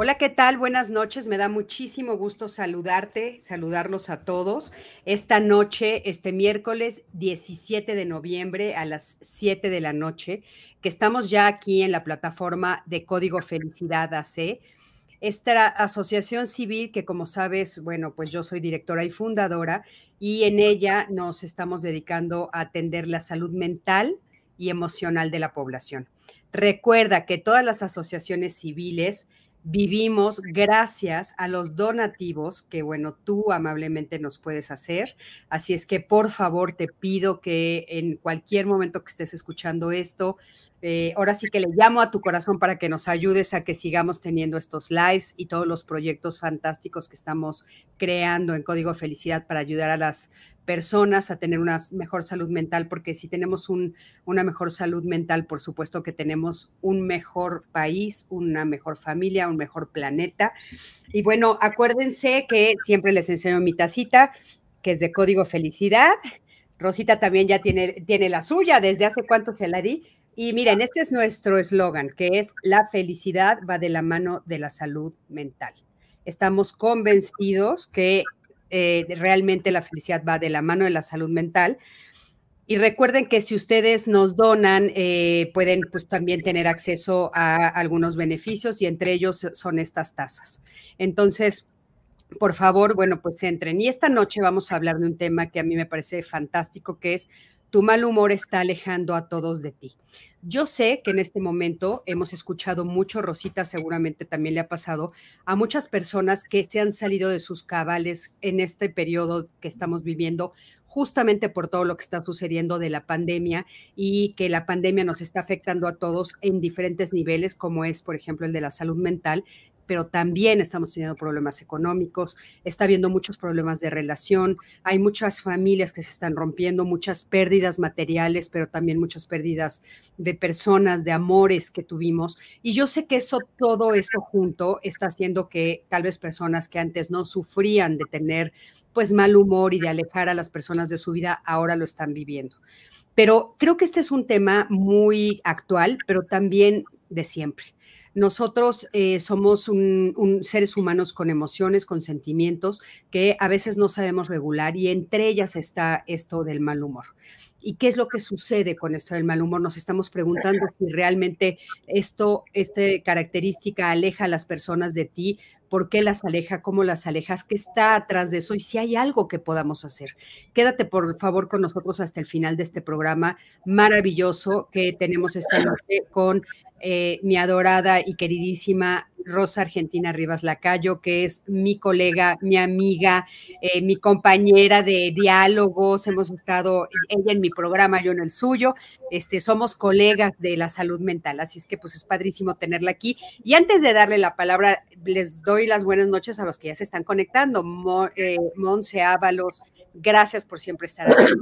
Hola, ¿qué tal? Buenas noches. Me da muchísimo gusto saludarte, saludarlos a todos. Esta noche, este miércoles 17 de noviembre a las 7 de la noche, que estamos ya aquí en la plataforma de Código Felicidad AC. Esta asociación civil que como sabes, bueno, pues yo soy directora y fundadora y en ella nos estamos dedicando a atender la salud mental y emocional de la población. Recuerda que todas las asociaciones civiles vivimos gracias a los donativos que, bueno, tú amablemente nos puedes hacer. Así es que, por favor, te pido que en cualquier momento que estés escuchando esto, eh, ahora sí que le llamo a tu corazón para que nos ayudes a que sigamos teniendo estos lives y todos los proyectos fantásticos que estamos creando en Código Felicidad para ayudar a las personas a tener una mejor salud mental, porque si tenemos una mejor salud mental, por supuesto que tenemos un mejor país, una mejor familia, un mejor planeta. Y bueno, acuérdense que siempre les enseño mi tacita, que es de Código Felicidad. Rosita también ya tiene, tiene la suya, desde hace cuánto se la di. Y miren, este es nuestro eslogan, que es la felicidad va de la mano de la salud mental. Estamos convencidos que eh, realmente la felicidad va de la mano de la salud mental. Y recuerden que si ustedes nos donan, eh, pueden pues, también tener acceso a algunos beneficios y entre ellos son estas tasas. Entonces, por favor, bueno, pues entren. Y esta noche vamos a hablar de un tema que a mí me parece fantástico, que es tu mal humor está alejando a todos de ti. Yo sé que en este momento hemos escuchado mucho, Rosita seguramente también le ha pasado, a muchas personas que se han salido de sus cabales en este periodo que estamos viviendo, justamente por todo lo que está sucediendo de la pandemia y que la pandemia nos está afectando a todos en diferentes niveles, como es, por ejemplo, el de la salud mental, pero también estamos teniendo problemas económicos, está habiendo muchos problemas de relación, hay muchas familias que se están rompiendo, muchas pérdidas materiales, pero también muchas pérdidas de personas, de amores que tuvimos. Y yo sé que eso, todo eso junto está haciendo que tal vez personas que antes no sufrían de tener pues mal humor y de alejar a las personas de su vida, ahora lo están viviendo. Pero creo que este es un tema muy actual, pero también de siempre. Nosotros eh, somos seres humanos con emociones, con sentimientos que a veces no sabemos regular y entre ellas está esto del mal humor. ¿Y qué es lo que sucede con esto del mal humor? Nos estamos preguntando si realmente esto, esta característica aleja a las personas de ti, por qué las aleja, cómo las alejas, qué está atrás de eso y si hay algo que podamos hacer. Quédate por favor con nosotros hasta el final de este programa maravilloso que tenemos esta noche con eh, mi adorada y queridísima Rosa Argentina Rivas Lacayo, que es mi colega, mi amiga, eh, mi compañera de diálogos. Hemos estado ella en mi programa, yo en el suyo. Este, somos colegas de la salud mental, así es que pues es padrísimo tenerla aquí. Y antes de darle la palabra, les doy las buenas noches a los que ya se están conectando. Eh, Monse Ábalos, gracias por siempre estar aquí.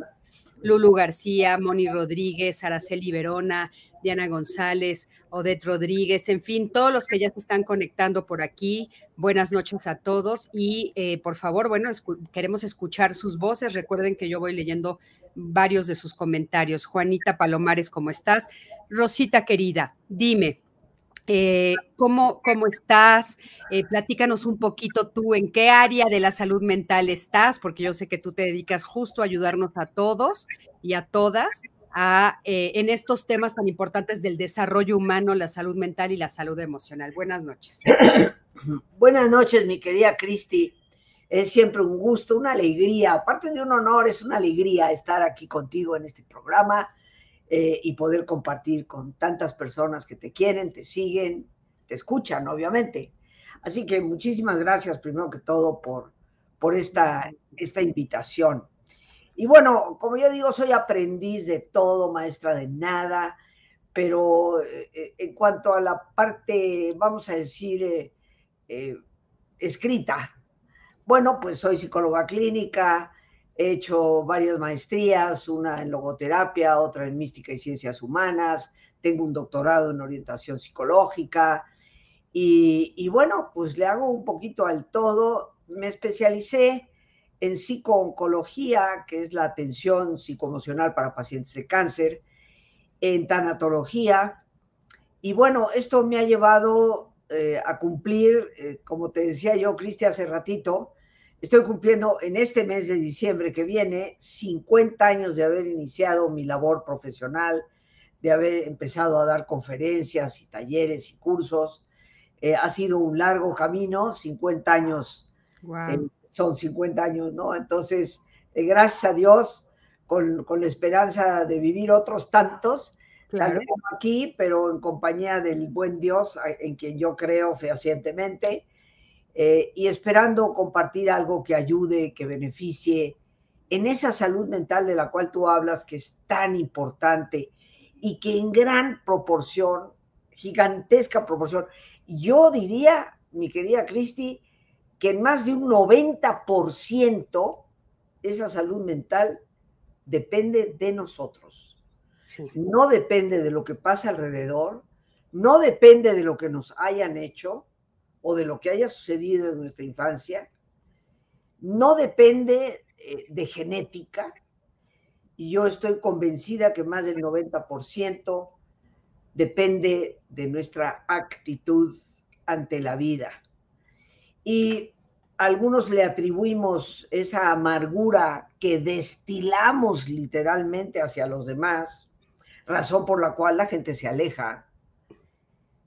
Lulu García, Moni Rodríguez, Araceli Verona, Diana González, Odette Rodríguez, en fin, todos los que ya se están conectando por aquí. Buenas noches a todos y eh, por favor, bueno, queremos escuchar sus voces. Recuerden que yo voy leyendo varios de sus comentarios. Juanita Palomares, ¿cómo estás? Rosita querida, dime, eh, ¿cómo, ¿cómo, estás? Eh, platícanos un poquito tú en qué área de la salud mental estás, porque yo sé que tú te dedicas justo a ayudarnos a todos y a todas eh, en estos temas tan importantes del desarrollo humano, la salud mental y la salud emocional. Buenas noches. Buenas noches, mi querida Cristi. Es siempre un gusto, una alegría, aparte de un honor, es una alegría estar aquí contigo en este programa eh, y poder compartir con tantas personas que te quieren, te siguen, te escuchan, obviamente. Así que muchísimas gracias, primero que todo, por, por esta, esta invitación. Y bueno, como yo digo, soy aprendiz de todo, maestra de nada, pero eh, eh, en cuanto a la parte, vamos a decir, eh, escrita, bueno, pues soy psicóloga clínica, he hecho varias maestrías, una en logoterapia, otra en mística y ciencias humanas, tengo un doctorado en orientación psicológica y, y bueno, pues le hago un poquito al todo. Me especialicé en psicooncología, que es la atención psicoemocional para pacientes de cáncer, en tanatología. Y bueno, esto me ha llevado eh, a cumplir, eh, como te decía yo, Cristi, hace ratito, estoy cumpliendo en este mes de diciembre que viene 50 años de haber iniciado mi labor profesional, de haber empezado a dar conferencias y talleres y cursos. Eh, ha sido un largo camino, 50 años wow son 50 años, ¿no? Entonces, eh, gracias a Dios, con, con, la esperanza de vivir otros tantos, claro. aquí, pero en compañía del buen Dios, en quien yo creo fehacientemente, eh, y esperando compartir algo que ayude, que beneficie en esa salud mental de la cual tú hablas, que es tan importante y que en gran proporción, gigantesca proporción, yo diría, mi querida Cristi, que en más de un 90% esa salud mental depende de nosotros. Sí. No depende de lo que pasa alrededor, no depende de lo que nos hayan hecho o de lo que haya sucedido en nuestra infancia, no depende eh, de genética, y yo estoy convencida que más del 90% depende de nuestra actitud ante la vida y algunos le atribuimos esa amargura que destilamos literalmente hacia los demás, razón por la cual la gente se aleja.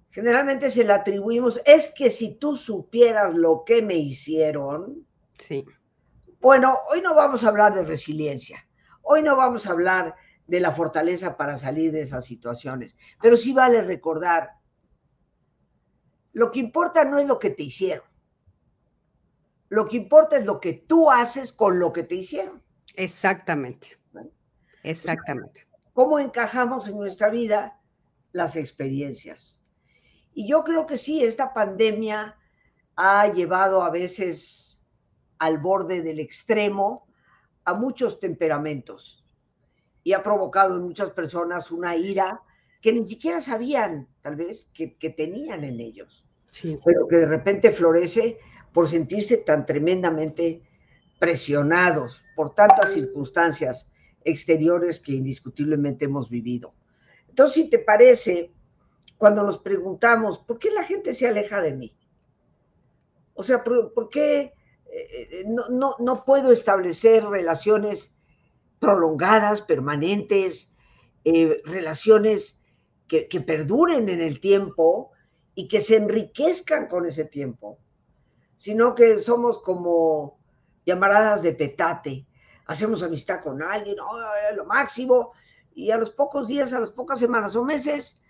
Generalmente se le atribuimos, es que si tú supieras lo que me hicieron. Sí. Bueno, hoy no vamos a hablar de resiliencia, hoy no vamos a hablar de la fortaleza para salir de esas situaciones, pero sí vale recordar, lo que importa no es lo que te hicieron, lo que importa es lo que tú haces con lo que te hicieron. Exactamente. Exactamente. ¿Cómo encajamos en nuestra vida las experiencias? Y yo creo que sí, esta pandemia ha llevado a veces al borde del extremo a muchos temperamentos y ha provocado en muchas personas una ira que ni siquiera sabían, tal vez, que, que tenían en ellos, sí. pero que de repente florece por sentirse tan tremendamente presionados por tantas circunstancias exteriores que indiscutiblemente hemos vivido. Entonces, si te parece, cuando nos preguntamos, ¿por qué la gente se aleja de mí? O sea, ¿por, qué eh, no, no, puedo establecer relaciones prolongadas, permanentes, eh, relaciones que, que perduren en el tiempo y que se enriquezcan con ese tiempo? Sino que somos como llamaradas de petate. Hacemos amistad con alguien, oh, lo máximo, y a los pocos días, a las pocas semanas o meses,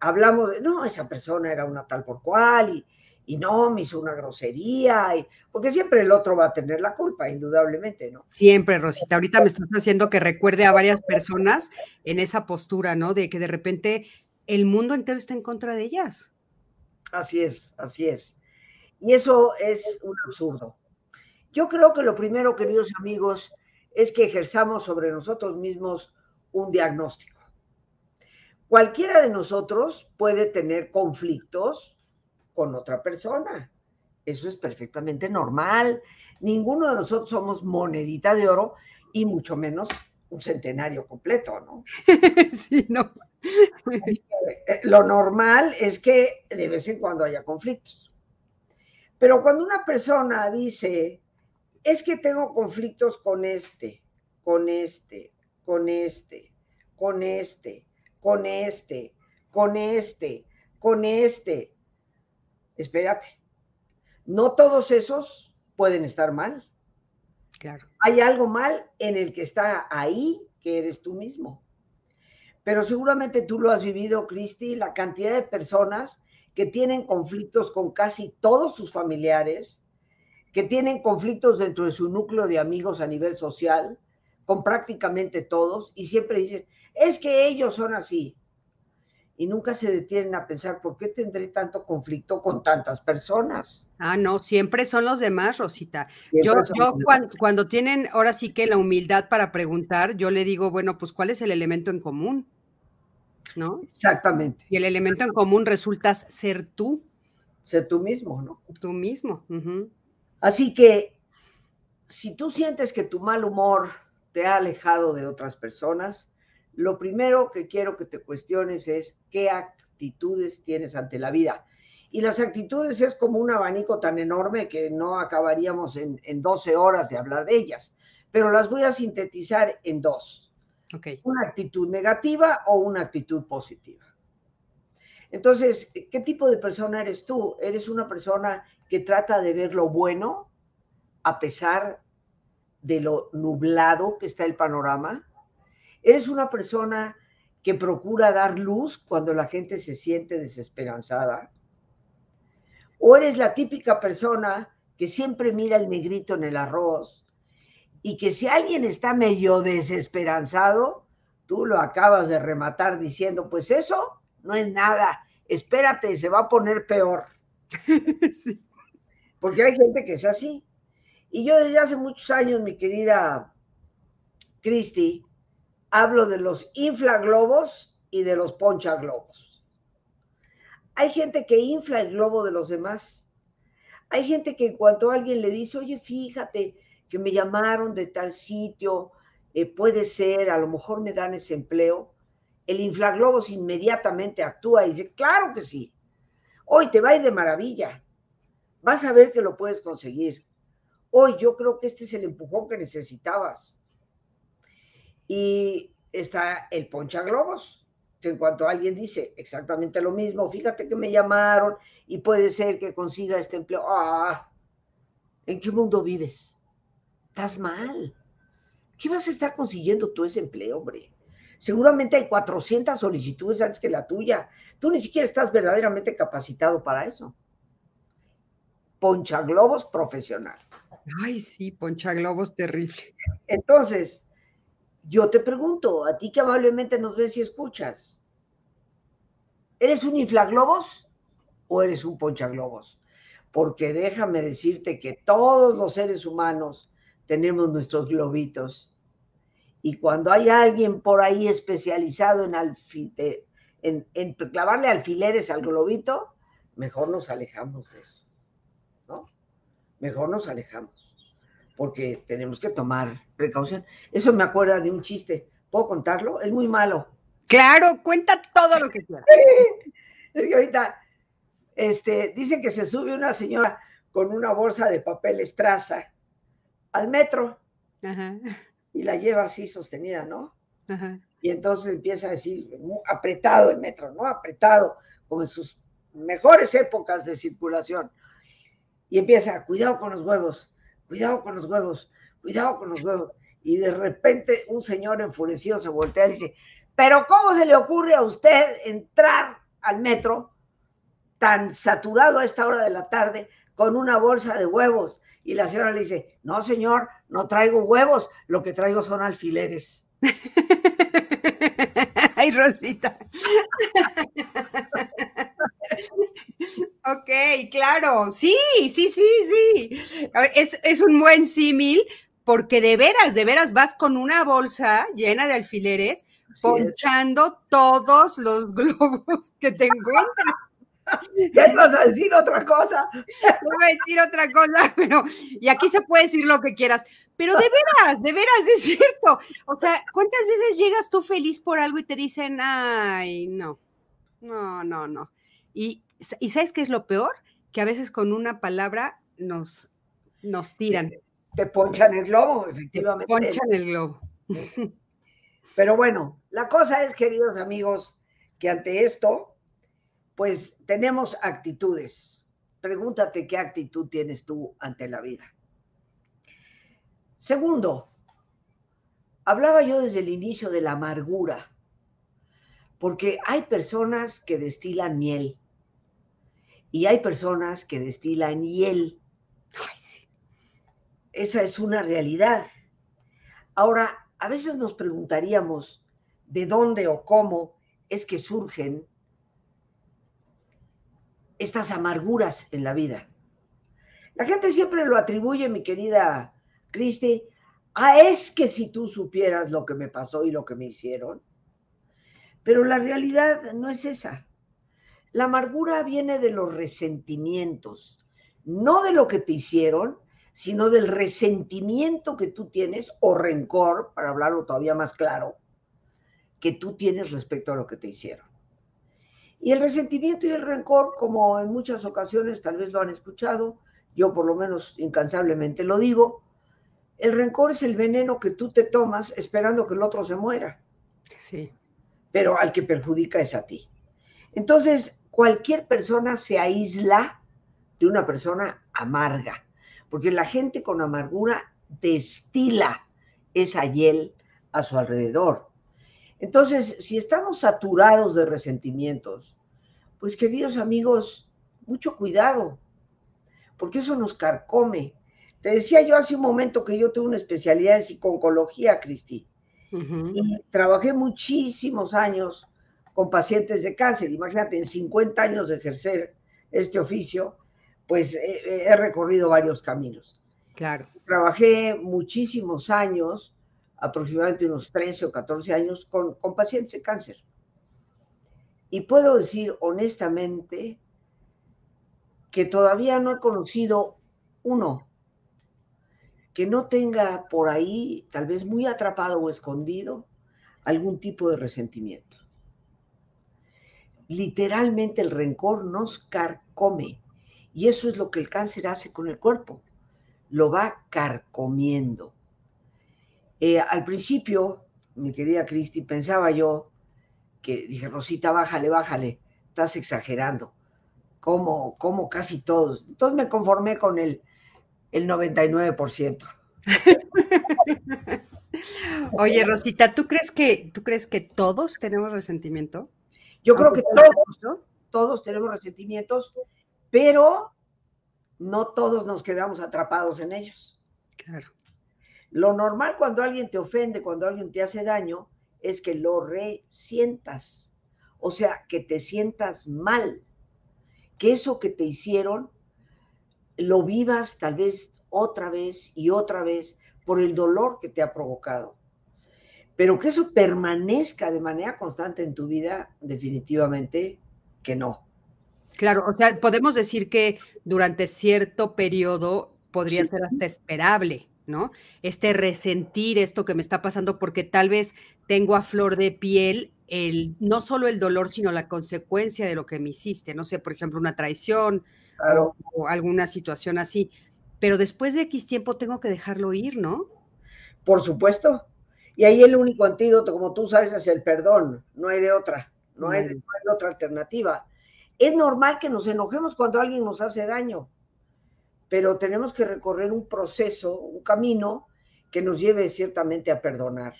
hablamos de, no, esa persona era una tal por cual, y, y no, me hizo una grosería, y, porque siempre el otro va a tener la culpa, indudablemente, ¿no? Siempre, Rosita. Ahorita me estás haciendo que recuerde a varias personas en esa postura, ¿no? De que de repente el mundo entero está en contra de ellas. Así es, así es. Y eso es un absurdo. Yo creo que lo primero, queridos amigos, es que ejerzamos sobre nosotros mismos un diagnóstico. Cualquiera de nosotros puede tener conflictos con otra persona. Eso es perfectamente normal. Ninguno de nosotros somos monedita de oro y mucho menos un centenario completo, ¿no? Sí, no. Lo normal es que de vez en cuando haya conflictos. Pero cuando una persona dice, es que tengo conflictos con este, con este, con este, con este, con este, con este, con este, espérate, no todos esos pueden estar mal. Claro. Hay algo mal en el que está ahí, que eres tú mismo. Pero seguramente tú lo has vivido, Cristi, la cantidad de personas que tienen conflictos con casi todos sus familiares, que tienen conflictos dentro de su núcleo de amigos a nivel social, con prácticamente todos, y siempre dicen, es que ellos son así. y nunca se detienen a pensar por qué tendré tanto conflicto con tantas personas. Ah, no, siempre son los demás, Rosita. yo, yo cuando, tienen ahora sí que la humildad para preguntar, yo le digo, bueno, pues ¿cuál es el elemento en común? ¿No? Exactamente. Y el elemento en común resulta ser tú. Ser tú mismo, ¿no? Tú mismo. Así que si tú sientes que tu mal humor te ha alejado de otras personas, lo primero que quiero que te cuestiones es qué actitudes tienes ante la vida. Y las actitudes es como un abanico tan enorme que no acabaríamos en, 12 horas de hablar de ellas, pero las voy a sintetizar en dos. Una actitud negativa o una actitud positiva. Entonces, ¿qué tipo de persona eres tú? ¿Eres una persona que trata de ver lo bueno a pesar de lo nublado que está el panorama? ¿Eres una persona que procura dar luz cuando la gente se siente desesperanzada? ¿O eres la típica persona que siempre mira el negrito en el arroz y que si alguien está medio desesperanzado, tú lo acabas de rematar diciendo, pues eso no es nada, espérate, se va a poner peor. Porque hay gente que es así. Y yo desde hace muchos años, mi querida Cristi, hablo de los inflaglobos y de los ponchaglobos. Hay gente que infla el globo de los demás. Hay gente que en cuanto alguien le dice, oye, fíjate que me llamaron de tal sitio, eh, puede ser, a lo mejor me dan ese empleo, el inflaglobos inmediatamente actúa y dice, claro que sí, hoy te va a ir de maravilla, vas a ver que lo puedes conseguir. Hoy yo creo que este es el empujón que necesitabas. Y está el poncha globos, que en cuanto alguien dice exactamente lo mismo, fíjate que me llamaron y puede ser que consiga este empleo. Ah, ¿en qué mundo vives? Estás mal. ¿Qué vas a estar consiguiendo tú ese empleo, hombre? Seguramente hay 400 solicitudes antes que la tuya. Tú ni siquiera estás verdaderamente capacitado para eso. Poncha globos profesional. Ay, sí, poncha globos terrible. Entonces, yo te pregunto, a ti que amablemente nos ves y escuchas, ¿eres un inflaglobos o eres un ponchaglobos? Porque déjame decirte que todos los seres humanos tenemos nuestros globitos. Y cuando hay alguien por ahí especializado en, en, en clavarle alfileres al globito, mejor nos alejamos de eso. ¿No? Mejor nos alejamos porque tenemos que tomar precaución. Eso me acuerda de un chiste. ¿Puedo contarlo? Es muy malo. Claro, cuenta todo lo que quieras. es que ahorita este, dicen que se sube una señora con una bolsa de papel estraza al metro y la lleva así sostenida, ¿no? Y entonces empieza a decir, apretado el metro, ¿no? Apretado, como en sus mejores épocas de circulación. Y empieza, cuidado con los huevos, cuidado con los huevos, cuidado con los huevos. Y de repente un señor enfurecido se voltea y dice, pero ¿cómo se le ocurre a usted entrar al metro tan saturado a esta hora de la tarde con una bolsa de huevos? Y la señora le dice, no señor, no traigo huevos, lo que traigo son alfileres. Ay, Rosita. Ok, claro, sí, sí, sí, sí. Es, un buen símil porque de veras, de veras vas con una bolsa llena de alfileres ponchando todos los globos que te encuentras. Ya vas a decir otra cosa. Voy a decir otra cosa, pero y aquí se puede decir lo que quieras. Pero de veras, de veras, es cierto. O sea, ¿cuántas veces llegas tú feliz por algo y te dicen, ay, no, no, no, no? Y, ¿Y sabes qué es lo peor? Que a veces con una palabra nos, nos tiran. Te, ponchan el globo, efectivamente. Te ponchan el globo. Pero bueno, la cosa es, queridos amigos, que ante esto, pues tenemos actitudes. Pregúntate qué actitud tienes tú ante la vida. Segundo, hablaba yo desde el inicio de la amargura, porque hay personas que destilan miel y hay personas que destilan hiel. Esa es una realidad. Ahora, a veces nos preguntaríamos de dónde o cómo es que surgen estas amarguras en la vida. La gente siempre lo atribuye, mi querida Cristi, a es que si tú supieras lo que me pasó y lo que me hicieron. Pero la realidad no es esa. La amargura viene de los resentimientos, no de lo que te hicieron, sino del resentimiento que tú tienes o rencor, para hablarlo todavía más claro, que tú tienes respecto a lo que te hicieron. Y el resentimiento y el rencor, como en muchas ocasiones tal vez lo han escuchado, yo por lo menos incansablemente lo digo, el rencor es el veneno que tú te tomas esperando que el otro se muera. Sí. Pero al que perjudica es a ti. Entonces, cualquier persona se aísla de una persona amarga, porque la gente con amargura destila esa hiel a su alrededor. Entonces, si estamos saturados de resentimientos, pues queridos amigos, mucho cuidado, porque eso nos carcome. Te decía yo hace un momento que yo tengo una especialidad en psiconcología, Cristi, y trabajé muchísimos años con pacientes de cáncer. Imagínate, en 50 años de ejercer este oficio, pues he recorrido varios caminos. Claro. Trabajé muchísimos años, aproximadamente unos 13 o 14 años, con, con pacientes de cáncer. Y puedo decir honestamente que todavía no he conocido uno que no tenga por ahí, tal vez muy atrapado o escondido, algún tipo de resentimiento literalmente el rencor nos carcome. Y eso es lo que el cáncer hace con el cuerpo. Lo va carcomiendo. Eh, al principio, mi querida Cristi, pensaba yo que dije, Rosita, bájale, bájale, estás exagerando. Como, como casi todos. Entonces me conformé con el, el 99%. Oye, Rosita, ¿tú crees que tú crees que todos tenemos resentimiento? Yo creo que todos, todos tenemos resentimientos, pero no todos nos quedamos atrapados en ellos. Claro. Lo normal cuando alguien te ofende, cuando alguien te hace daño, es que lo resientas. O sea, que te sientas mal. Que eso que te hicieron lo vivas tal vez otra vez y otra vez por el dolor que te ha provocado. Pero que eso permanezca de manera constante en tu vida, definitivamente que no. Claro, o sea, podemos decir que durante cierto periodo podría ser hasta esperable, ¿no? Este resentir esto que me está pasando porque tal vez tengo a flor de piel el no solo el dolor, sino la consecuencia de lo que me hiciste, no sé, por ejemplo, una traición o alguna situación así. Pero después de X tiempo tengo que dejarlo ir, ¿no? Por supuesto, y ahí el único antídoto, como tú sabes, es el perdón, no hay de otra, no hay, de, otra alternativa. Es normal que nos enojemos cuando alguien nos hace daño, pero tenemos que recorrer un proceso, un camino que nos lleve ciertamente a perdonar.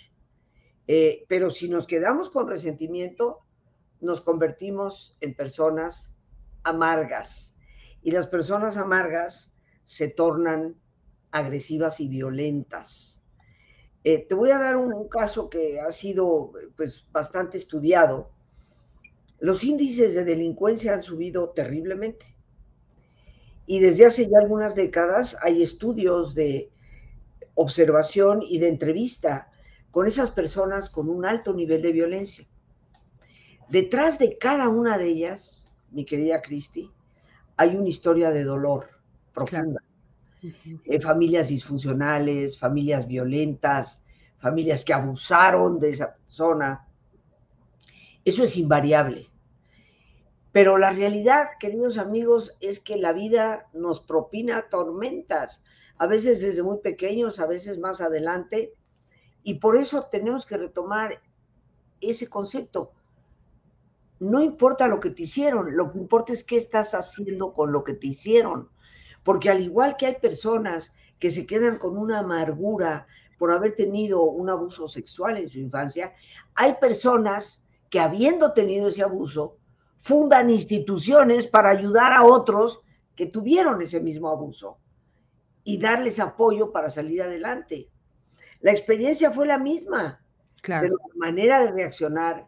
Eh, pero si nos quedamos con resentimiento, nos convertimos en personas amargas. Y las personas amargas se tornan agresivas y violentas. Eh, te voy a dar un, caso que ha sido pues, bastante estudiado. Los índices de delincuencia han subido terriblemente. Y desde hace ya algunas décadas hay estudios de observación y de entrevista con esas personas con un alto nivel de violencia. Detrás de cada una de ellas, mi querida Cristi, hay una historia de dolor profunda. Eh, familias disfuncionales, familias violentas, familias que abusaron de esa persona. Eso es invariable. Pero la realidad, queridos amigos, es que la vida nos propina tormentas, a veces desde muy pequeños, a veces más adelante, y por eso tenemos que retomar ese concepto. No importa lo que te hicieron, lo que importa es qué estás haciendo con lo que te hicieron. Porque al igual que hay personas que se quedan con una amargura por haber tenido un abuso sexual en su infancia, hay personas que habiendo tenido ese abuso, fundan instituciones para ayudar a otros que tuvieron ese mismo abuso y darles apoyo para salir adelante. La experiencia fue la misma, pero la manera de reaccionar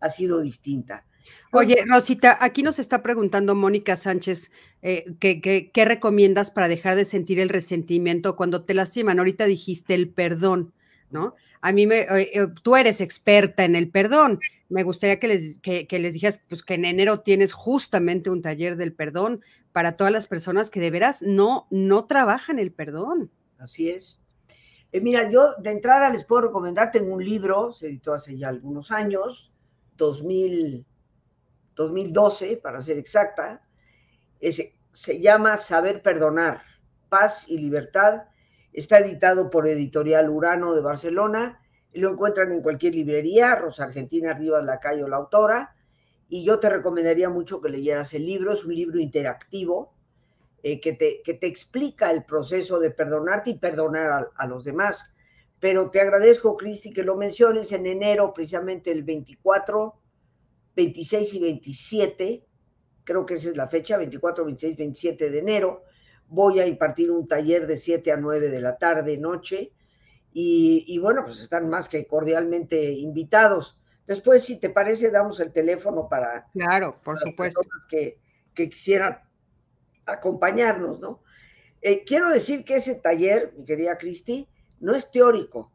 ha sido distinta. Oye, Rosita, aquí nos está preguntando Mónica Sánchez, eh, ¿qué, recomiendas para dejar de sentir el resentimiento cuando te lastiman? Ahorita dijiste el perdón, ¿no? A mí me, eh, eh, tú eres experta en el perdón. Me gustaría que les, que, les dijeras, pues que en enero tienes justamente un taller del perdón para todas las personas que de veras no, no trabajan el perdón. Así es. mira, yo de entrada les puedo recomendar, tengo un libro, se editó hace ya algunos años, 2000 2012, para ser exacta, se llama Saber Perdonar, Paz y Libertad. Está editado por Editorial Urano de Barcelona lo encuentran en cualquier librería, Rosa Argentina Rivas Lacayo, la autora. Y yo te recomendaría mucho que leyeras el libro, es un libro interactivo eh, que, te, que, te, explica el proceso de perdonarte y perdonar a, a los demás. Pero te agradezco, Cristi, que lo menciones en enero, precisamente el 24 26 y 27, creo que esa es la fecha, 24, 26, 27 de enero. Voy a impartir un taller de 7 a 9 de la tarde, noche. Y, bueno, pues están más que cordialmente invitados. Después, si te parece, damos el teléfono para, claro, por supuesto. que, que quisieran acompañarnos, ¿no? Eh, quiero decir que ese taller, mi querida Cristi, no es teórico,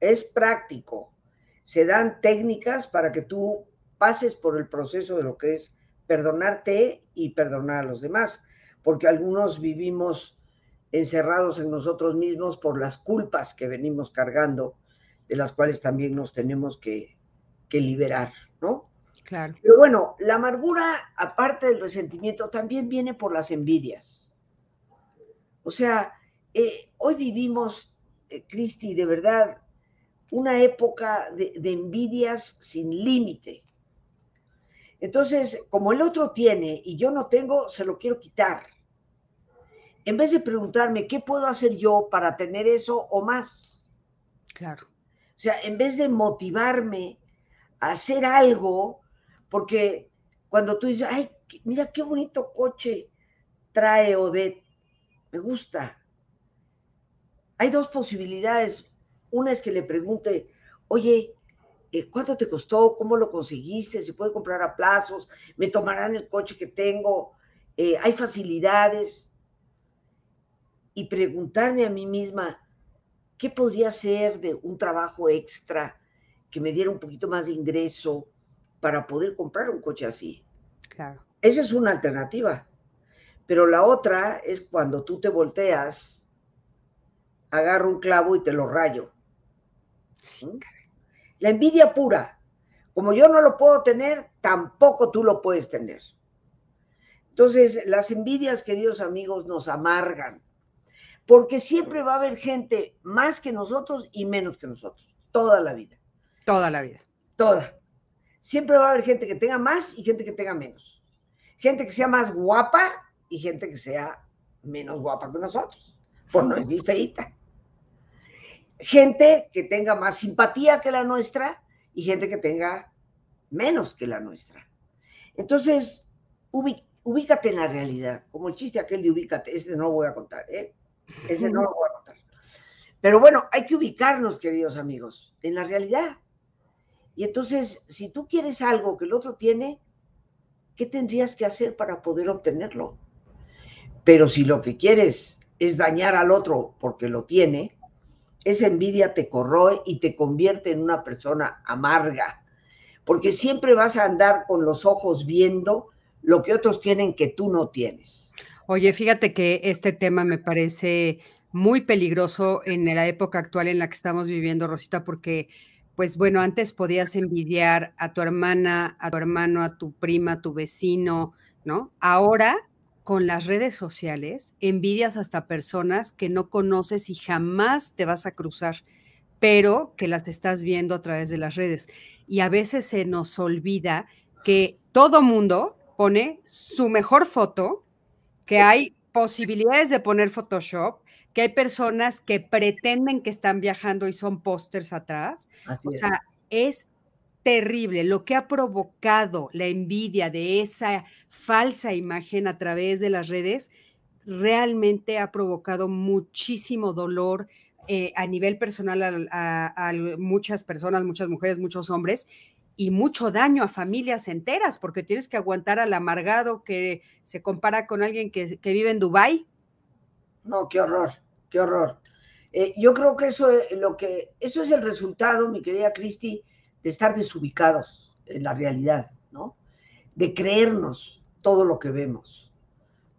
es práctico. Se dan técnicas para que tú pases por el proceso de lo que es perdonarte y perdonar a los demás, porque algunos vivimos encerrados en nosotros mismos por las culpas que venimos cargando, de las cuales también nos tenemos que, liberar, ¿no? Claro. Pero bueno, la amargura, aparte del resentimiento, también viene por las envidias. O sea, eh, hoy vivimos, eh, Cristi, de verdad, una época de envidias sin límite. Entonces, como el otro tiene y yo no tengo, se lo quiero quitar. En vez de preguntarme, ¿qué puedo hacer yo para tener eso o más? Claro. O sea, en vez de motivarme a hacer algo, porque cuando tú dices, ay, mira qué bonito coche trae Odette, me gusta. Hay dos posibilidades. Una es que le pregunte, oye, eh, ¿cuánto te costó? ¿Cómo lo conseguiste? ¿Se puede comprar a plazos? ¿Me tomarán el coche que tengo? Eh, ¿Hay facilidades? Y preguntarme a mí misma, ¿qué podría ser de un trabajo extra que me diera un poquito más de ingreso para poder comprar un coche así? Claro. Esa es una alternativa. Pero la otra es cuando tú te volteas, agarro un clavo y te lo rayo. Sí. La envidia pura. Como yo no lo puedo tener, tampoco tú lo puedes tener. Entonces, las envidias, queridos amigos, nos amargan, porque siempre va a haber gente más que nosotros y menos que nosotros, toda la vida. Toda la vida. Toda. Siempre va a haber gente que tenga más y gente que tenga menos. Gente que sea más guapa y gente que sea menos guapa que nosotros, por no decir feita gente que tenga más simpatía que la nuestra y gente que tenga menos que la nuestra. Entonces, ubícate en la realidad, como el chiste aquel de ubícate, ese no lo voy a contar, ¿eh? Ese no lo voy a contar. Pero bueno, hay que ubicarnos, queridos amigos, en la realidad. Y entonces, si tú quieres algo que el otro tiene, ¿qué tendrías que hacer para poder obtenerlo? Pero si lo que quieres es dañar al otro porque lo tiene, esa envidia te corroe y te convierte en una persona amarga, porque siempre vas a andar con los ojos viendo lo que otros tienen que tú no tienes. Oye, fíjate que este tema me parece muy peligroso en la época actual en la que estamos viviendo, Rosita, porque, pues bueno, antes podías envidiar a tu hermana, a tu hermano, a tu prima, a tu vecino, ¿no? Ahora con las redes sociales, envidias hasta personas que no conoces y jamás te vas a cruzar, pero que las estás viendo a través de las redes. Y a veces se nos olvida que todo mundo pone su mejor foto, que hay posibilidades de poner Photoshop, que hay personas que pretenden que están viajando y son pósters atrás. o sea, es terrible, lo que ha provocado la envidia de esa falsa imagen a través de las redes, realmente ha provocado muchísimo dolor eh, a nivel personal a, muchas personas, muchas mujeres, muchos hombres, y mucho daño a familias enteras, porque tienes que aguantar al amargado que se compara con alguien que, vive en Dubái. No, qué horror, qué horror. Eh, yo creo que eso es lo que eso es el resultado, mi querida Cristi, de estar desubicados en la realidad, ¿no? De creernos todo lo que vemos,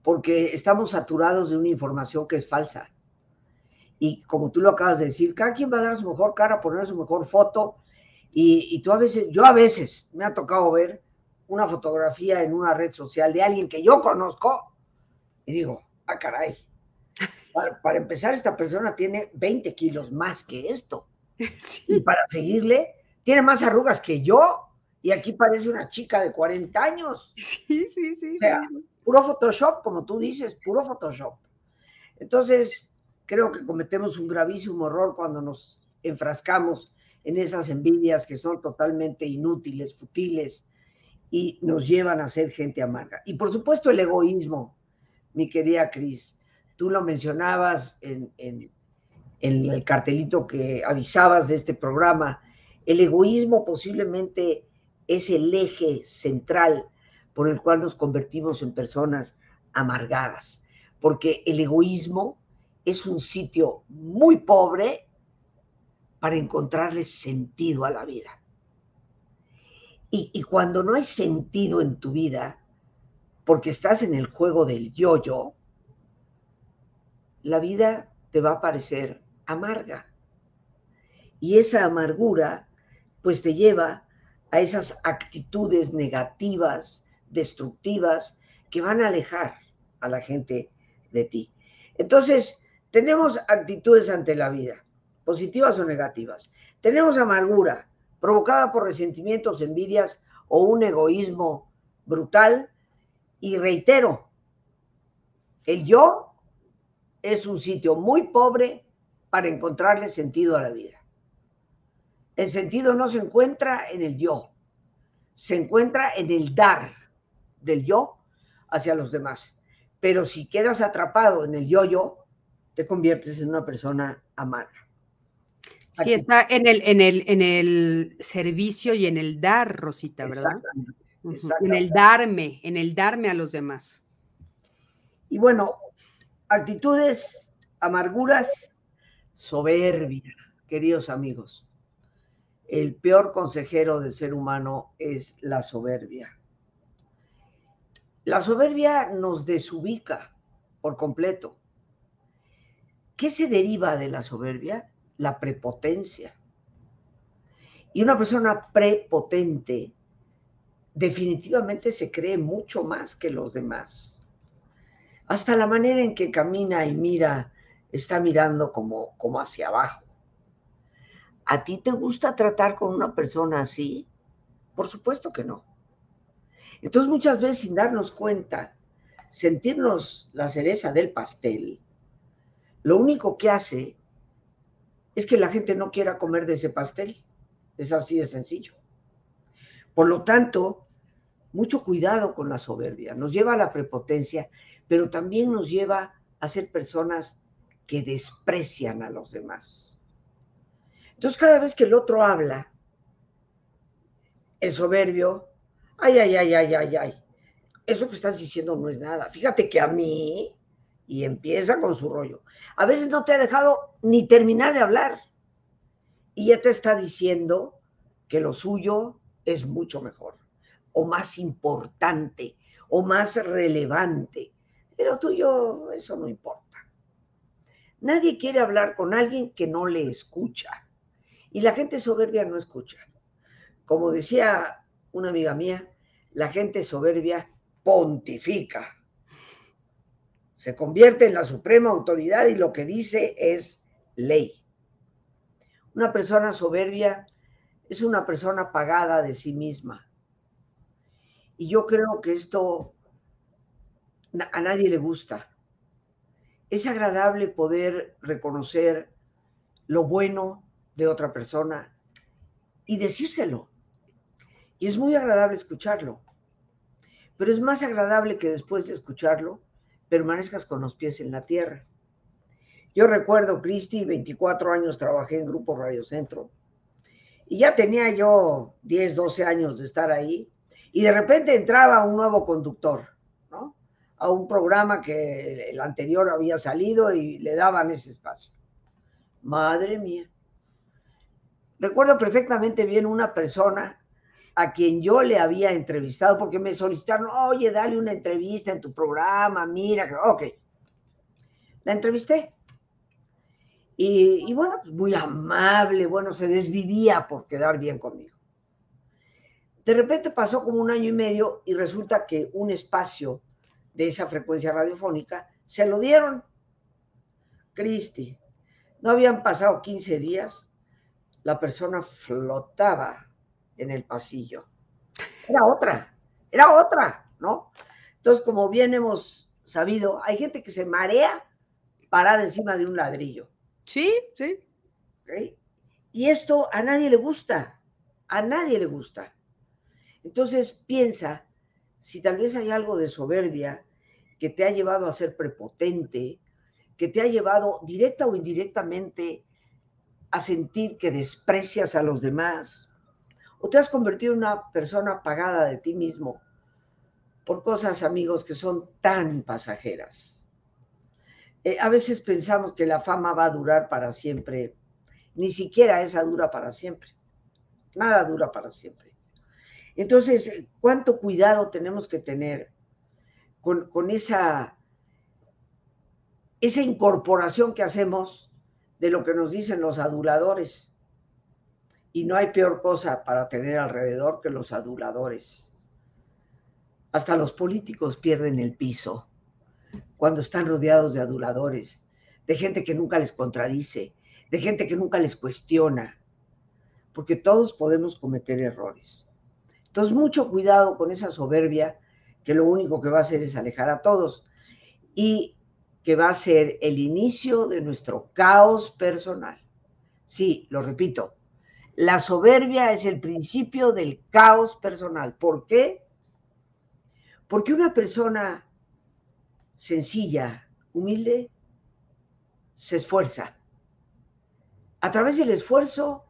porque estamos saturados de una información que es falsa. Y como tú lo acabas de decir, cada quien va a dar su mejor cara, poner su mejor foto y, tú a veces, yo a veces me ha tocado ver una fotografía en una red social de alguien que yo conozco y digo, ah, caray. Para, empezar, esta persona tiene 20 kilos más que esto. Y para seguirle, tiene más arrugas que yo. Y aquí parece una chica de 40 años. Sí, sí, sí. O sea, puro Photoshop, como tú dices, puro Photoshop. Entonces, creo que cometemos un gravísimo error cuando nos enfrascamos en esas envidias que son totalmente inútiles, futiles y nos llevan a ser gente amarga. Y por supuesto el egoísmo, mi querida Cris, tú lo mencionabas en, en, el cartelito que avisabas de este programa, el egoísmo posiblemente es el eje central por el cual nos convertimos en personas amargadas, porque el egoísmo es un sitio muy pobre para encontrarle sentido a la vida. Y, cuando no hay sentido en tu vida, porque estás en el juego del yo-yo, la vida te va a parecer amarga. Y esa amargura, pues te lleva a esas actitudes negativas, destructivas, que van a alejar a la gente de ti. Entonces, tenemos actitudes ante la vida positivas o negativas. Tenemos amargura provocada por resentimientos, envidias o un egoísmo brutal. Y reitero, el yo es un sitio muy pobre para encontrarle sentido a la vida. El sentido no se encuentra en el yo, se encuentra en el dar del yo hacia los demás. Pero si quedas atrapado en el yo-yo, te conviertes en una persona amarga. Sí, está en el, en el, en el servicio y en el dar, Rosita, ¿verdad? En el darme, en el darme a los demás. Y bueno, actitudes, amarguras, soberbia, queridos amigos. El peor consejero del ser humano es la soberbia. La soberbia nos desubica por completo. ¿Qué se deriva de la soberbia? La prepotencia. Y una persona prepotente definitivamente se cree mucho más que los demás. Hasta la manera en que camina y mira, está mirando como, como hacia abajo. ¿A ti te gusta tratar con una persona así? Por supuesto que no. Entonces muchas veces sin darnos cuenta, sentirnos la cereza del pastel, lo único que hace es que la gente no quiera comer de ese pastel. Es así de sencillo. Por lo tanto, mucho cuidado con la soberbia. Nos lleva a la prepotencia, pero también nos lleva a ser personas que desprecian a los demás. Entonces, cada vez que el otro habla, el soberbio, ay, ay, ay, ay, ay, ay, eso que estás diciendo no es nada. Fíjate que a mí, y empieza con su rollo. A veces no te ha dejado ni terminar de hablar y ya te está diciendo que lo suyo es mucho mejor o más importante o más relevante. Pero tuyo eso no importa. Nadie quiere hablar con alguien que no le escucha. Y la gente soberbia no escucha. Como decía una amiga mía, la gente soberbia pontifica se convierte en la suprema autoridad y lo que dice es ley. Una persona soberbia es una persona pagada de sí misma. Y yo creo que esto a nadie le gusta. Es agradable poder reconocer lo bueno de otra persona y decírselo. Y es muy agradable escucharlo. Pero es más agradable que después de escucharlo permanezcas con los pies en la tierra. Yo recuerdo, Cristi, 24 años trabajé en Grupo Radio Centro Y ya tenía yo 10, 12 años de estar ahí. Y de repente entraba un nuevo conductor, ¿no? A un programa que el anterior había salido y le daban ese espacio. Madre mía. Recuerdo perfectamente bien una persona a quien yo le había entrevistado porque me solicitaron, oye, dale una entrevista en tu programa, mira, ok. La entrevisté. Y, bueno, pues, muy amable, bueno, se desvivía por quedar bien conmigo. De repente pasó como un año y medio y resulta que un espacio de esa frecuencia radiofónica se lo dieron. Cristi, no habían pasado 15 días, la persona flotaba en el pasillo. Era otra, era otra, ¿no? Entonces, como bien hemos sabido, hay gente que se marea parada encima de un ladrillo. Sí, sí. Y esto a nadie le gusta, a nadie le gusta. Entonces piensa si tal vez hay algo de soberbia que te ha llevado a ser prepotente, que te ha llevado directa o indirectamente a sentir que desprecias a los demás, o te has convertido en una persona apagada de ti mismo por cosas, amigos, que son tan pasajeras. Eh, a veces pensamos que la fama va a durar para siempre. Ni siquiera esa dura para siempre. Nada dura para siempre. Entonces, ¿cuánto cuidado tenemos que tener con, con esa, esa incorporación que hacemos de lo que nos dicen los aduladores? Y no hay peor cosa para tener alrededor que los aduladores. Hasta los políticos pierden el piso cuando están rodeados de aduladores, de gente que nunca les contradice, de gente que nunca les cuestiona, porque todos podemos cometer errores. Entonces, mucho cuidado con esa soberbia que lo único que va a hacer es alejar a todos y que va a ser el inicio de nuestro caos personal. Sí, lo repito, la soberbia es el principio del caos personal. ¿Por qué? Porque una persona sencilla, humilde, se esfuerza. A través del esfuerzo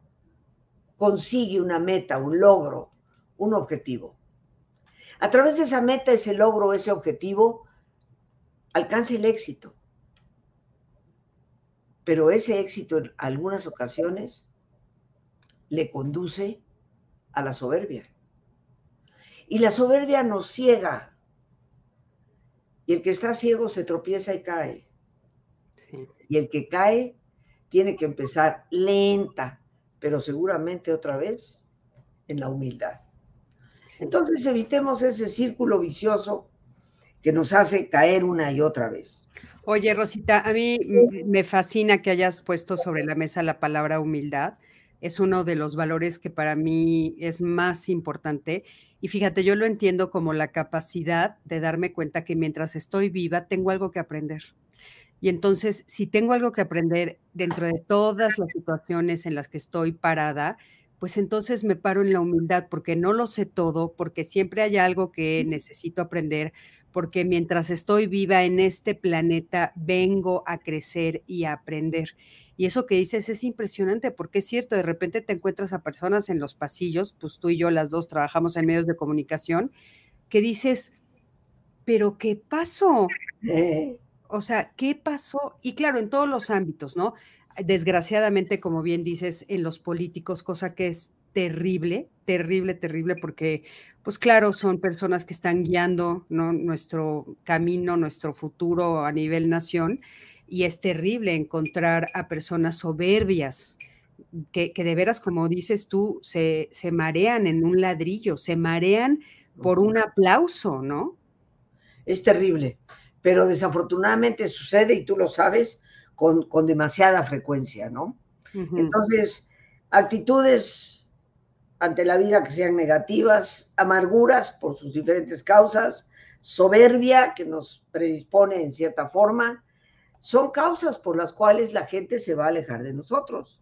consigue una meta, un logro, un objetivo. A través de esa meta, ese logro, ese objetivo, alcanza el éxito. Pero ese éxito en algunas ocasiones le conduce a la soberbia. Y la soberbia nos ciega y el que está ciego se tropieza y cae. Y el que cae tiene que empezar lenta, pero seguramente otra vez en la humildad. Entonces evitemos ese círculo vicioso que nos hace caer una y otra vez. Oye, Rosita, a mí me fascina que hayas puesto sobre la mesa la palabra humildad. Es uno de los valores que para mí es más importante y fíjate, yo lo entiendo como la capacidad de darme cuenta que mientras estoy viva tengo algo que aprender. Y entonces, si tengo algo que aprender dentro de todas las situaciones en las que estoy parada, pues entonces me paro en la humildad porque no lo sé todo, porque siempre hay algo que necesito aprender, porque mientras estoy viva en este planeta vengo a crecer y a aprender. Y eso que dices es impresionante porque es cierto, de repente te encuentras a personas en los pasillos, pues tú y yo las dos trabajamos en medios de comunicación, que dices, pero ¿qué pasó? Eh. O sea, ¿qué pasó? Y claro, en todos los ámbitos, ¿no? Desgraciadamente, como bien dices, en los políticos, cosa que es terrible, terrible, terrible, porque, pues claro, son personas que están guiando ¿no? nuestro camino, nuestro futuro a nivel nación, y es terrible encontrar a personas soberbias que, de veras, como dices tú, se, se, marean en un ladrillo, se marean por un aplauso, ¿no? Es terrible, pero desafortunadamente sucede, y tú lo sabes, con, demasiada frecuencia, ¿no? Entonces, actitudes ante la vida que sean negativas, amarguras por sus diferentes causas, soberbia que nos predispone en cierta forma, son causas por las cuales la gente se va a alejar de nosotros.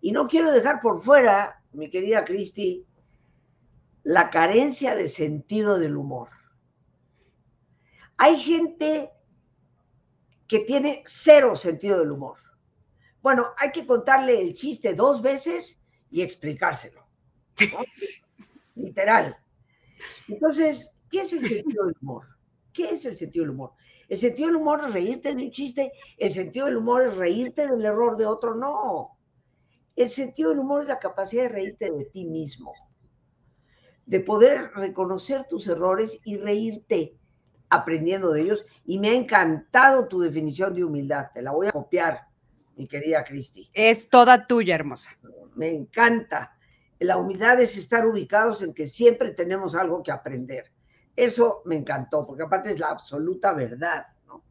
Y no quiero dejar por fuera, mi querida Cristi, la carencia de sentido del humor. Hay gente que tiene cero sentido del humor. Bueno, hay que contarle el chiste dos veces y explicárselo. Literal. Entonces, ¿qué es el sentido del humor? ¿Qué es el sentido del humor? El sentido del humor es reírte de un chiste, el sentido del humor es reírte del error de otro, no. El sentido del humor es la capacidad de reírte de ti mismo, de poder reconocer tus errores y reírte aprendiendo de ellos. Y me ha encantado tu definición de humildad, te la voy a copiar, mi querida Cristi. Es toda tuya, hermosa. Me encanta. La humildad es estar ubicados en que siempre tenemos algo que aprender. Eso me encantó, porque aparte es la absoluta verdad. ¿no?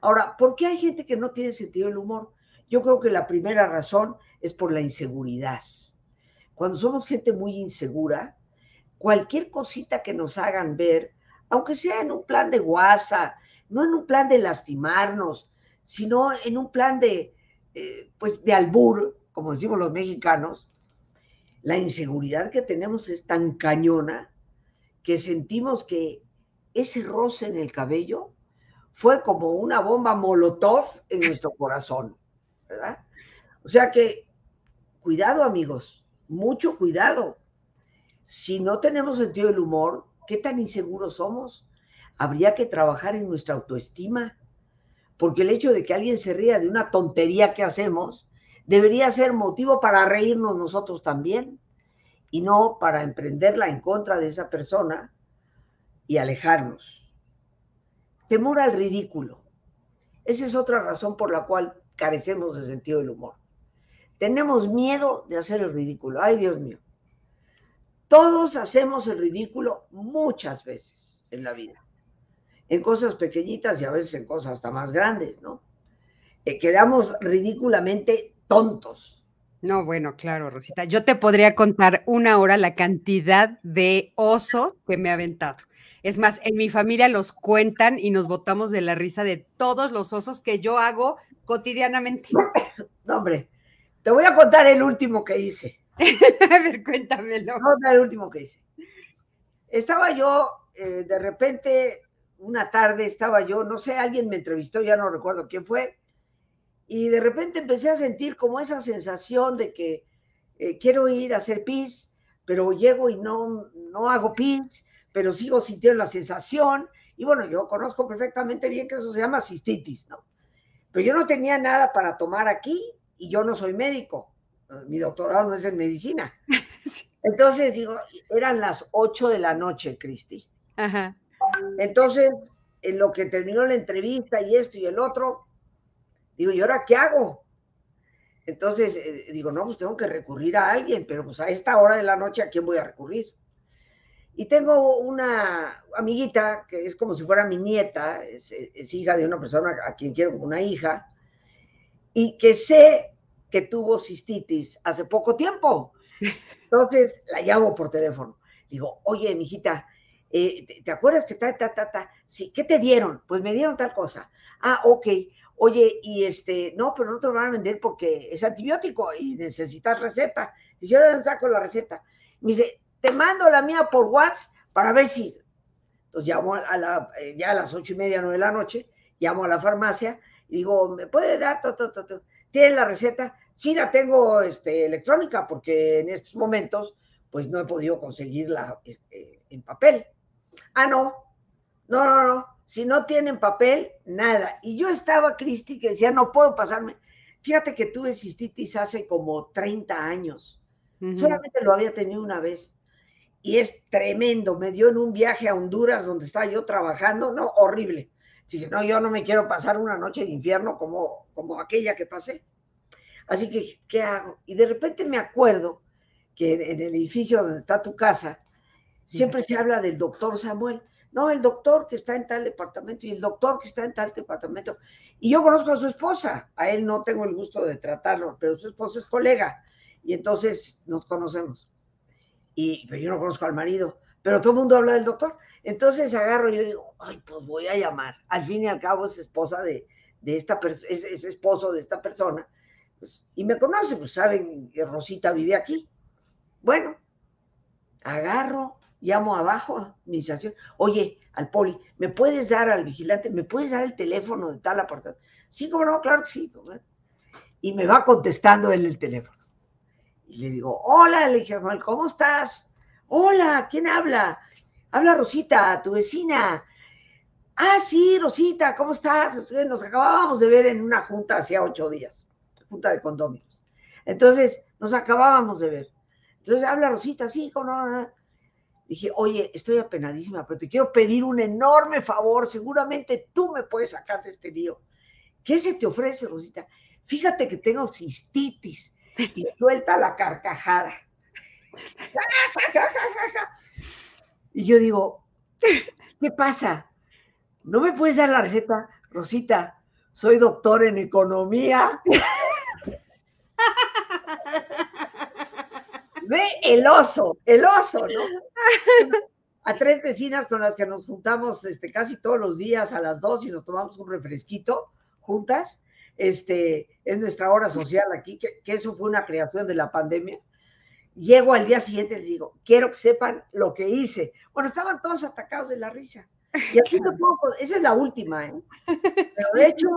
Ahora, ¿por qué hay gente que no tiene sentido del humor? Yo creo que la primera razón es por la inseguridad. Cuando somos gente muy insegura, cualquier cosita que nos hagan ver, aunque sea en un plan de guasa, no en un plan de lastimarnos, sino en un plan de, eh, pues, de albur, como decimos los mexicanos, la inseguridad que tenemos es tan cañona que sentimos que ese roce en el cabello fue como una bomba molotov en nuestro corazón, ¿verdad? O sea que, cuidado amigos, mucho cuidado. Si no tenemos sentido del humor, ¿qué tan inseguros somos? Habría que trabajar en nuestra autoestima, porque el hecho de que alguien se ría de una tontería que hacemos debería ser motivo para reírnos nosotros también y no para emprenderla en contra de esa persona y alejarnos. Temor al ridículo. Esa es otra razón por la cual carecemos de sentido del humor. Tenemos miedo de hacer el ridículo. Ay, Dios mío. Todos hacemos el ridículo muchas veces en la vida. En cosas pequeñitas y a veces en cosas hasta más grandes, ¿no? Eh, quedamos ridículamente tontos no, bueno, claro, Rosita. Yo te podría contar una hora la cantidad de osos que me ha aventado. Es más, en mi familia los cuentan y nos botamos de la risa de todos los osos que yo hago cotidianamente. No, hombre, te voy a contar el último que hice. a ver, cuéntamelo. No, el último que hice. Estaba yo, eh, de repente, una tarde estaba yo, no sé, alguien me entrevistó, ya no recuerdo quién fue, y de repente empecé a sentir como esa sensación de que eh, quiero ir a hacer pis, pero llego y no, no hago pis, pero sigo sintiendo la sensación. Y bueno, yo conozco perfectamente bien que eso se llama cistitis, ¿no? Pero yo no tenía nada para tomar aquí y yo no soy médico. Mi doctorado no es en medicina. Entonces, digo, eran las 8 de la noche, Cristi. Entonces, en lo que terminó la entrevista y esto y el otro, Digo, ¿y ahora qué hago? Entonces, eh, digo, no, pues tengo que recurrir a alguien, pero pues a esta hora de la noche, ¿a quién voy a recurrir? Y tengo una amiguita que es como si fuera mi nieta, es, hija de una persona a quien quiero como una hija, y que sé que tuvo cistitis hace poco tiempo. Entonces la llamo por teléfono. Digo, oye, mijita, eh, ¿te, acuerdas que ta, ta, ta, ta? Sí, ¿qué te dieron? Pues me dieron tal cosa. Ah, ok oye, y este, no, pero no te lo van a vender porque es antibiótico y necesitas receta. Y yo le saco la receta. Me dice, te mando la mía por WhatsApp para ver si. Entonces llamo a la, eh, ya a las ocho y media, nueve de la noche, llamo a la farmacia y digo, ¿me puede dar? ¿Tienes la receta? Sí, la tengo este, electrónica porque en estos momentos, pues no he podido conseguirla este, en papel. Ah, no, no, no, no si no tienen papel, nada. Y yo estaba, Cristi, que decía, no puedo pasarme. Fíjate que tuve cistitis hace como 30 años. Solamente lo había tenido una vez. Y es tremendo. Me dio en un viaje a Honduras donde estaba yo trabajando. No, horrible. Dije, no, yo no me quiero pasar una noche de infierno como, como aquella que pasé. Así que, ¿qué hago? Y de repente me acuerdo que en el edificio donde está tu casa, siempre se habla del doctor Samuel no, el doctor que está en tal departamento y el doctor que está en tal departamento. Y yo conozco a su esposa, a él no tengo el gusto de tratarlo, pero su esposa es colega y entonces nos conocemos. Y pero yo no conozco al marido, pero todo el mundo habla del doctor. Entonces agarro y yo digo, ay, pues voy a llamar. Al fin y al cabo es esposa de, esta persona, es, esposo de esta persona. Pues, y me conoce, pues saben que Rosita vive aquí. Bueno, agarro llamo abajo a administración, oye, al poli, ¿me puedes dar al vigilante, me puedes dar el teléfono de tal apartamento? Sí, como no, claro que sí. Y me va contestando él el teléfono. Y le digo, hola, le dije, ¿cómo estás? Hola, ¿quién habla? Habla Rosita, tu vecina. Ah, sí, Rosita, ¿cómo estás? Nos acabábamos de ver en una junta hacía ocho días, junta de condominios. Entonces, nos acabábamos de ver. Entonces habla Rosita, sí, no, no, Dije, oye, estoy apenadísima, pero te quiero pedir un enorme favor. Seguramente tú me puedes sacar de este lío. ¿Qué se te ofrece, Rosita? Fíjate que tengo cistitis y suelta la carcajada. Y yo digo, ¿qué pasa? ¿No me puedes dar la receta? Rosita, soy doctor en economía. Ve el oso, el oso, ¿no? A tres vecinas con las que nos juntamos este, casi todos los días a las dos y nos tomamos un refresquito juntas. Este, es nuestra hora social aquí, que, eso fue una creación de la pandemia. Llego al día siguiente y les digo, quiero que sepan lo que hice. Bueno, estaban todos atacados de la risa. Y aquí poco, esa es la última, ¿eh? Pero de hecho,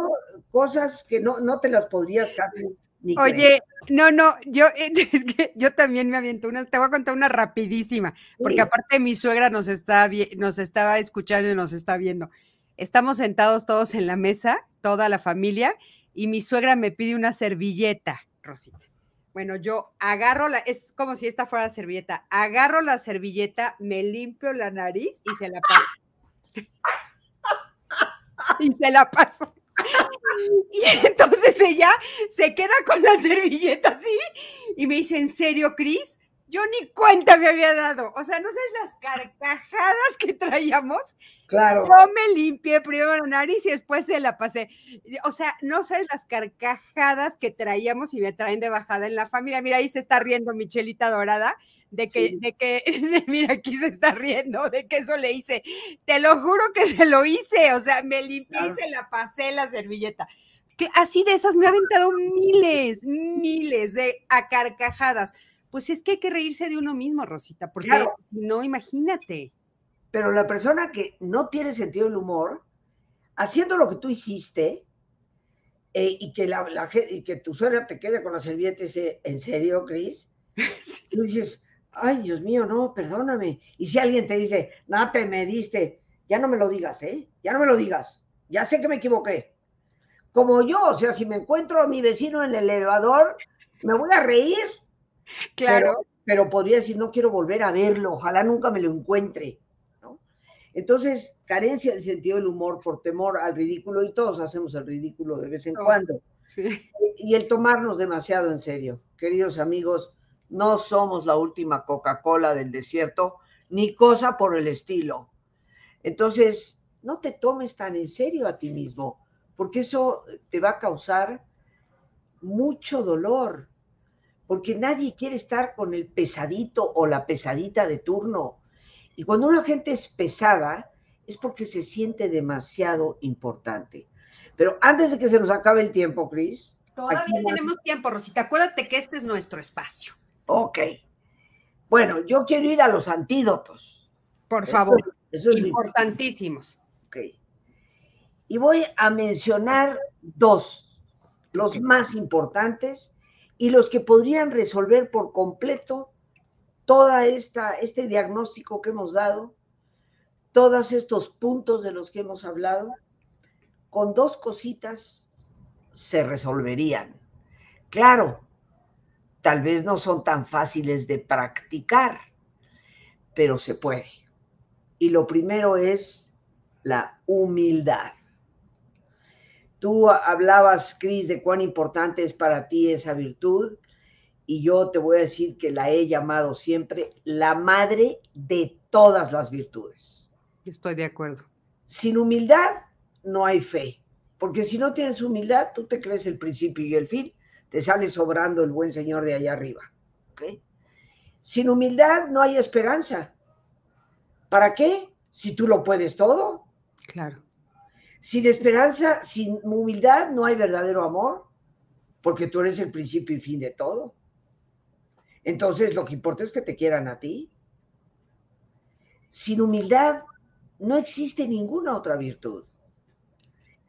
cosas que no, no te las podrías casi Oye, no, no, yo, es que yo también me aviento una, te voy a contar una rapidísima, porque aparte mi suegra nos, está, nos estaba escuchando y nos está viendo. Estamos sentados todos en la mesa, toda la familia, y mi suegra me pide una servilleta, Rosita. Bueno, yo agarro la, es como si esta fuera la servilleta, agarro la servilleta, me limpio la nariz y se la paso. y se la paso. Y entonces ella se queda con la servilleta así y me dice, ¿en serio, Cris? Yo ni cuenta me había dado. O sea, no sabes las carcajadas que traíamos. Claro. Yo me limpié primero la nariz y después se la pasé. O sea, no sabes las carcajadas que traíamos y me traen de bajada en la familia. Mira, ahí se está riendo Michelita Dorada de que, de que, mira, aquí se está riendo, de que eso le hice. Te lo juro que se lo hice, o sea, me limpié y se la pasé la servilleta. Que así de esas me ha aventado miles, miles de acarcajadas. Pues es que hay que reírse de uno mismo, Rosita, porque no, imagínate. Pero la persona que no tiene sentido del humor, haciendo lo que tú hiciste, eh, y, que la, y que tu suegra te quede con la servilleta y dice, ¿en serio, Cris? Tú dices, ay, Dios mío, no, perdóname. Y si alguien te dice, no te me diste, ya no me lo digas, ¿eh? Ya no me lo digas. Ya sé que me equivoqué. Como yo, o sea, si me encuentro a mi vecino en el elevador, me voy a reír. Claro. Pero, podría decir, no quiero volver a verlo, ojalá nunca me lo encuentre. ¿no? Entonces, carencia de sentido del humor por temor al ridículo, y todos hacemos el ridículo de vez en cuando. Y el tomarnos demasiado en serio. Queridos amigos, no somos la última Coca-Cola del desierto, ni cosa por el estilo. Entonces, no te tomes tan en serio a ti mismo, porque eso te va a causar mucho dolor, porque nadie quiere estar con el pesadito o la pesadita de turno. Y cuando una gente es pesada, es porque se siente demasiado importante. Pero antes de que se nos acabe el tiempo, Cris. Todavía tenemos tiempo, Rosita. Acuérdate que este es nuestro espacio. Ok. Bueno, yo quiero ir a los antídotos. Por favor. Importantísimos. Ok. Y voy a mencionar dos, los más importantes y los que podrían resolver por completo toda esta este diagnóstico que hemos dado, todos estos puntos de los que hemos hablado, con dos cositas se resolverían. Claro, tal vez no son tan fáciles de practicar, pero se puede. Y lo primero es la humildad. Tú hablabas, Cris, de cuán importante es para ti esa virtud y yo te voy a decir que la he llamado siempre la madre de todas las virtudes. Estoy de acuerdo. Sin humildad no hay fe, porque si no tienes humildad, tú te crees el principio y el fin te sale sobrando el buen Señor de allá arriba. Sin humildad no hay esperanza. ¿Para qué? Si tú lo puedes todo. Claro. Sin esperanza, sin humildad no hay verdadero amor, porque tú eres el principio y fin de todo. Entonces lo que importa es que te quieran a ti. Sin humildad no existe ninguna otra virtud.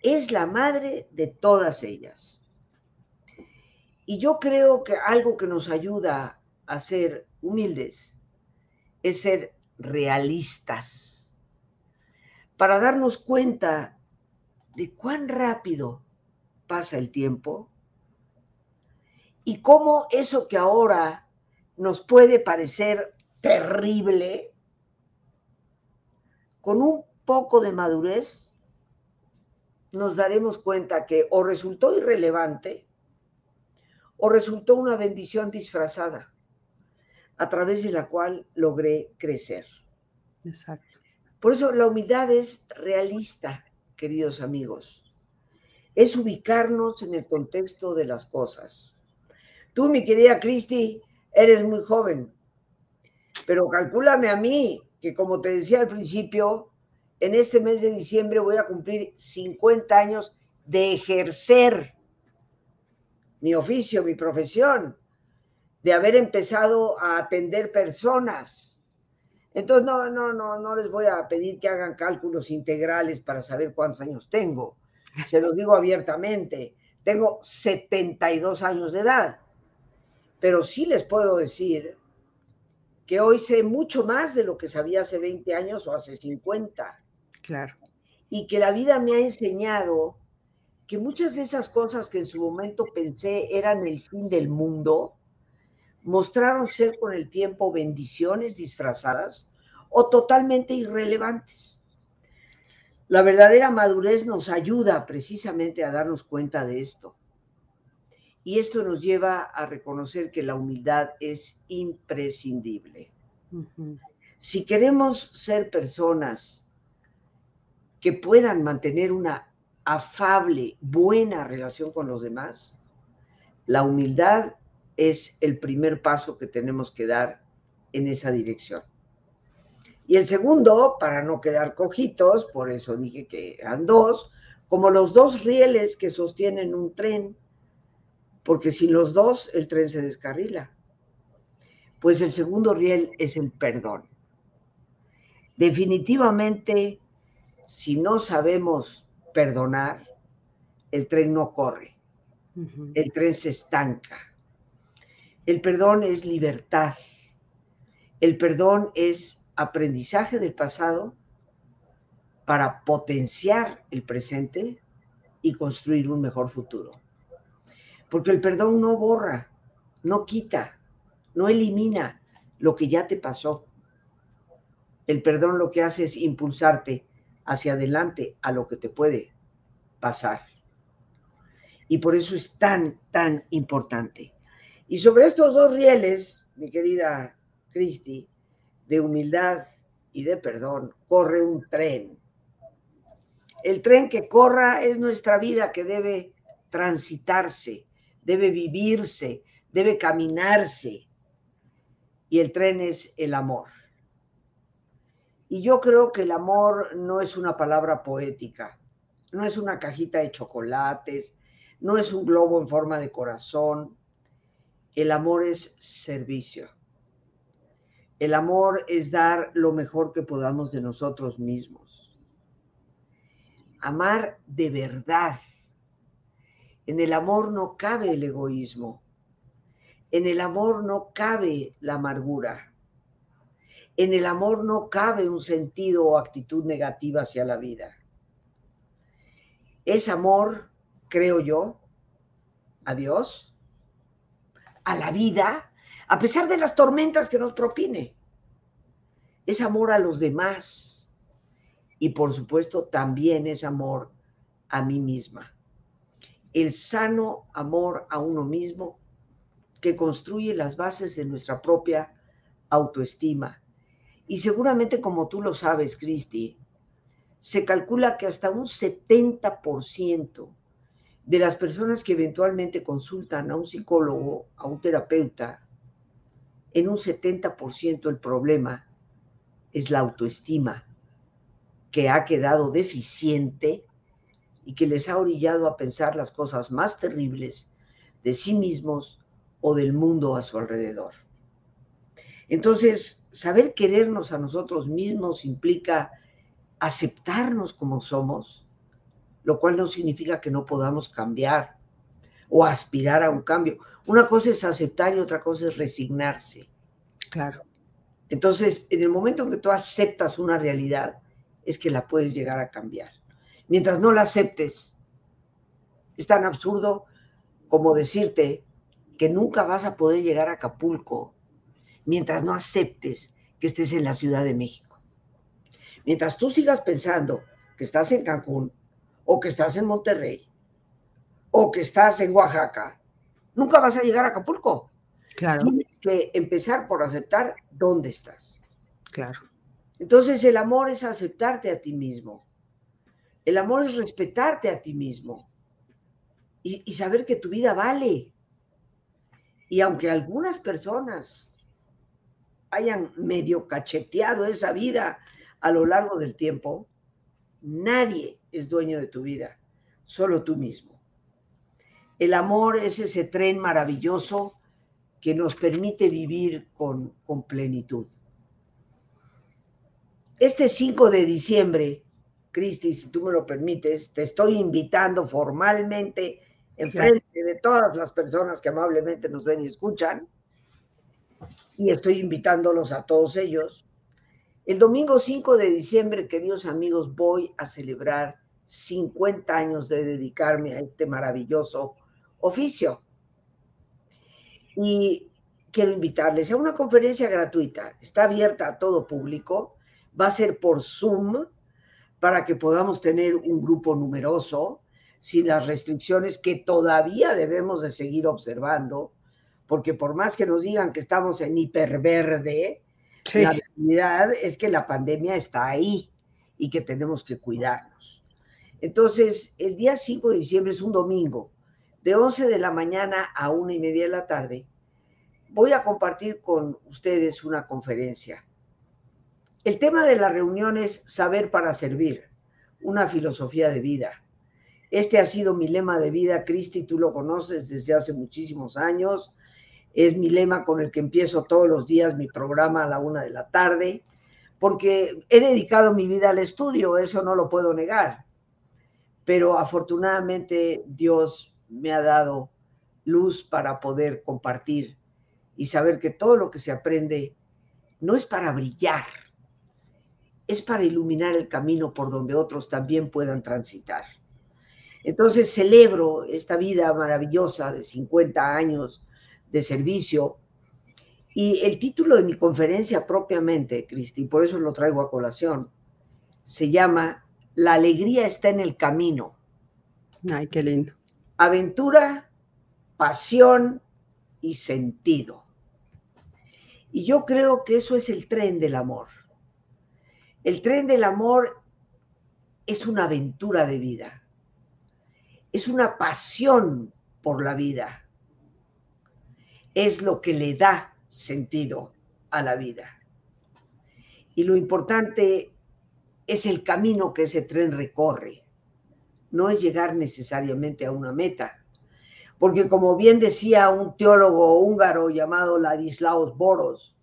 Es la madre de todas ellas. Y yo creo que algo que nos ayuda a ser humildes es ser realistas. Para darnos cuenta de cuán rápido pasa el tiempo y cómo eso que ahora nos puede parecer terrible, con un poco de madurez nos daremos cuenta que o resultó irrelevante o resultó una bendición disfrazada a través de la cual logré crecer. Exacto. Por eso la humildad es realista, queridos amigos. Es ubicarnos en el contexto de las cosas. Tú, mi querida Cristi, eres muy joven, pero calcúlame a mí, que como te decía al principio, en este mes de diciembre voy a cumplir 50 años de ejercer mi oficio, mi profesión, de haber empezado a atender personas. Entonces, no, no, no, no les voy a pedir que hagan cálculos integrales para saber cuántos años tengo. Se los digo abiertamente. Tengo 72 años de edad. Pero sí les puedo decir que hoy sé mucho más de lo que sabía hace 20 años o hace 50. Claro. Y que la vida me ha enseñado que muchas de esas cosas que en su momento pensé eran el fin del mundo, mostraron ser con el tiempo bendiciones disfrazadas o totalmente irrelevantes. La verdadera madurez nos ayuda precisamente a darnos cuenta de esto. Y esto nos lleva a reconocer que la humildad es imprescindible. Si queremos ser personas que puedan mantener una afable, buena relación con los demás, la humildad es el primer paso que tenemos que dar en esa dirección. Y el segundo, para no quedar cojitos, por eso dije que eran dos, como los dos rieles que sostienen un tren, porque sin los dos el tren se descarrila. Pues el segundo riel es el perdón. Definitivamente, si no sabemos perdonar, el tren no corre, el tren se estanca. El perdón es libertad. El perdón es aprendizaje del pasado para potenciar el presente y construir un mejor futuro. Porque el perdón no borra, no quita, no elimina lo que ya te pasó. El perdón lo que hace es impulsarte hacia adelante a lo que te puede pasar. Y por eso es tan, tan importante. Y sobre estos dos rieles, mi querida Cristi, de humildad y de perdón, corre un tren. El tren que corra es nuestra vida que debe transitarse, debe vivirse, debe caminarse. Y el tren es el amor. Y yo creo que el amor no es una palabra poética, no es una cajita de chocolates, no es un globo en forma de corazón. El amor es servicio. El amor es dar lo mejor que podamos de nosotros mismos. Amar de verdad. En el amor no cabe el egoísmo. En el amor no cabe la amargura. En el amor no cabe un sentido o actitud negativa hacia la vida. Es amor, creo yo, a Dios, a la vida, a pesar de las tormentas que nos propine. Es amor a los demás y por supuesto también es amor a mí misma. El sano amor a uno mismo que construye las bases de nuestra propia autoestima y seguramente como tú lo sabes, Cristi, se calcula que hasta un 70% de las personas que eventualmente consultan a un psicólogo, a un terapeuta, en un 70% el problema es la autoestima, que ha quedado deficiente y que les ha orillado a pensar las cosas más terribles de sí mismos o del mundo a su alrededor. Entonces, saber querernos a nosotros mismos implica aceptarnos como somos, lo cual no significa que no podamos cambiar, o aspirar a un cambio. Una cosa es aceptar y otra cosa es resignarse. Claro. Entonces, en el momento en que tú aceptas una realidad, es que la puedes llegar a cambiar. Mientras no la aceptes, es tan absurdo como decirte que nunca vas a poder llegar a Acapulco mientras no aceptes que estés en la Ciudad de México. Mientras tú sigas pensando que estás en Cancún o que estás en Monterrey o que estás en Oaxaca, nunca vas a llegar a Acapulco. Claro. Tienes que empezar por aceptar dónde estás. Claro. Entonces el amor es aceptarte a ti mismo. El amor es respetarte a ti mismo y, y saber que tu vida vale. Y aunque algunas personas hayan medio cacheteado esa vida a lo largo del tiempo, nadie es dueño de tu vida, solo tú mismo. El amor es ese tren maravilloso que nos permite vivir con, con plenitud. Este 5 de diciembre, Cristi, si tú me lo permites, te estoy invitando formalmente en frente de todas las personas que amablemente nos ven y escuchan, y estoy invitándolos a todos ellos. El domingo 5 de diciembre, queridos amigos, voy a celebrar 50 años de dedicarme a este maravilloso oficio. Y quiero invitarles a una conferencia gratuita. Está abierta a todo público. Va a ser por Zoom para que podamos tener un grupo numeroso sin las restricciones que todavía debemos de seguir observando porque por más que nos digan que estamos en hiperverde, la realidad es que la pandemia está ahí y que tenemos que cuidarnos. Entonces, el día 5 de diciembre es un domingo, de 11 de la mañana a una y media de la tarde, voy a compartir con ustedes una conferencia. El tema de la reunión es saber para servir, una filosofía de vida. Este ha sido mi lema de vida, Cristi, tú lo conoces desde hace muchísimos años es mi lema con el que empiezo todos los días mi programa a la una de la tarde, porque he dedicado mi vida al estudio, eso no lo puedo negar. Pero afortunadamente Dios me ha dado luz para poder compartir y saber que todo lo que se aprende no es para brillar, es para iluminar el camino por donde otros también puedan transitar. Entonces celebro esta vida maravillosa de 50 años de servicio. Y el título de mi conferencia propiamente, Cristi, por eso lo traigo a colación, se llama La alegría está en el camino. Ay, qué lindo. Aventura, pasión y sentido. Y yo creo que eso es el tren del amor. El tren del amor es una aventura de vida. Es una pasión por la vida es lo que le da sentido a la vida. Y lo importante es el camino que ese tren recorre. No es llegar necesariamente a una meta. Porque como bien decía un teólogo húngaro llamado Ladislaus Boros,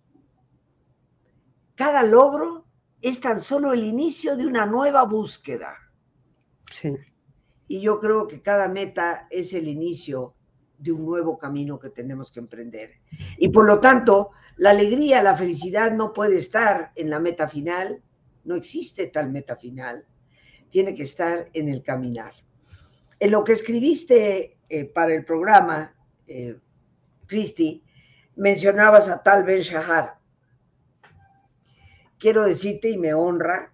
cada logro es tan solo el inicio de una nueva búsqueda. Sí. Y yo creo que cada meta es el inicio de un nuevo camino que tenemos que emprender. Y por lo tanto, la alegría, la felicidad no puede estar en la meta final, no existe tal meta final, tiene que estar en el caminar. En lo que escribiste eh, para el programa, eh, Cristi, mencionabas a Tal Ben Shahar. Quiero decirte, y me honra,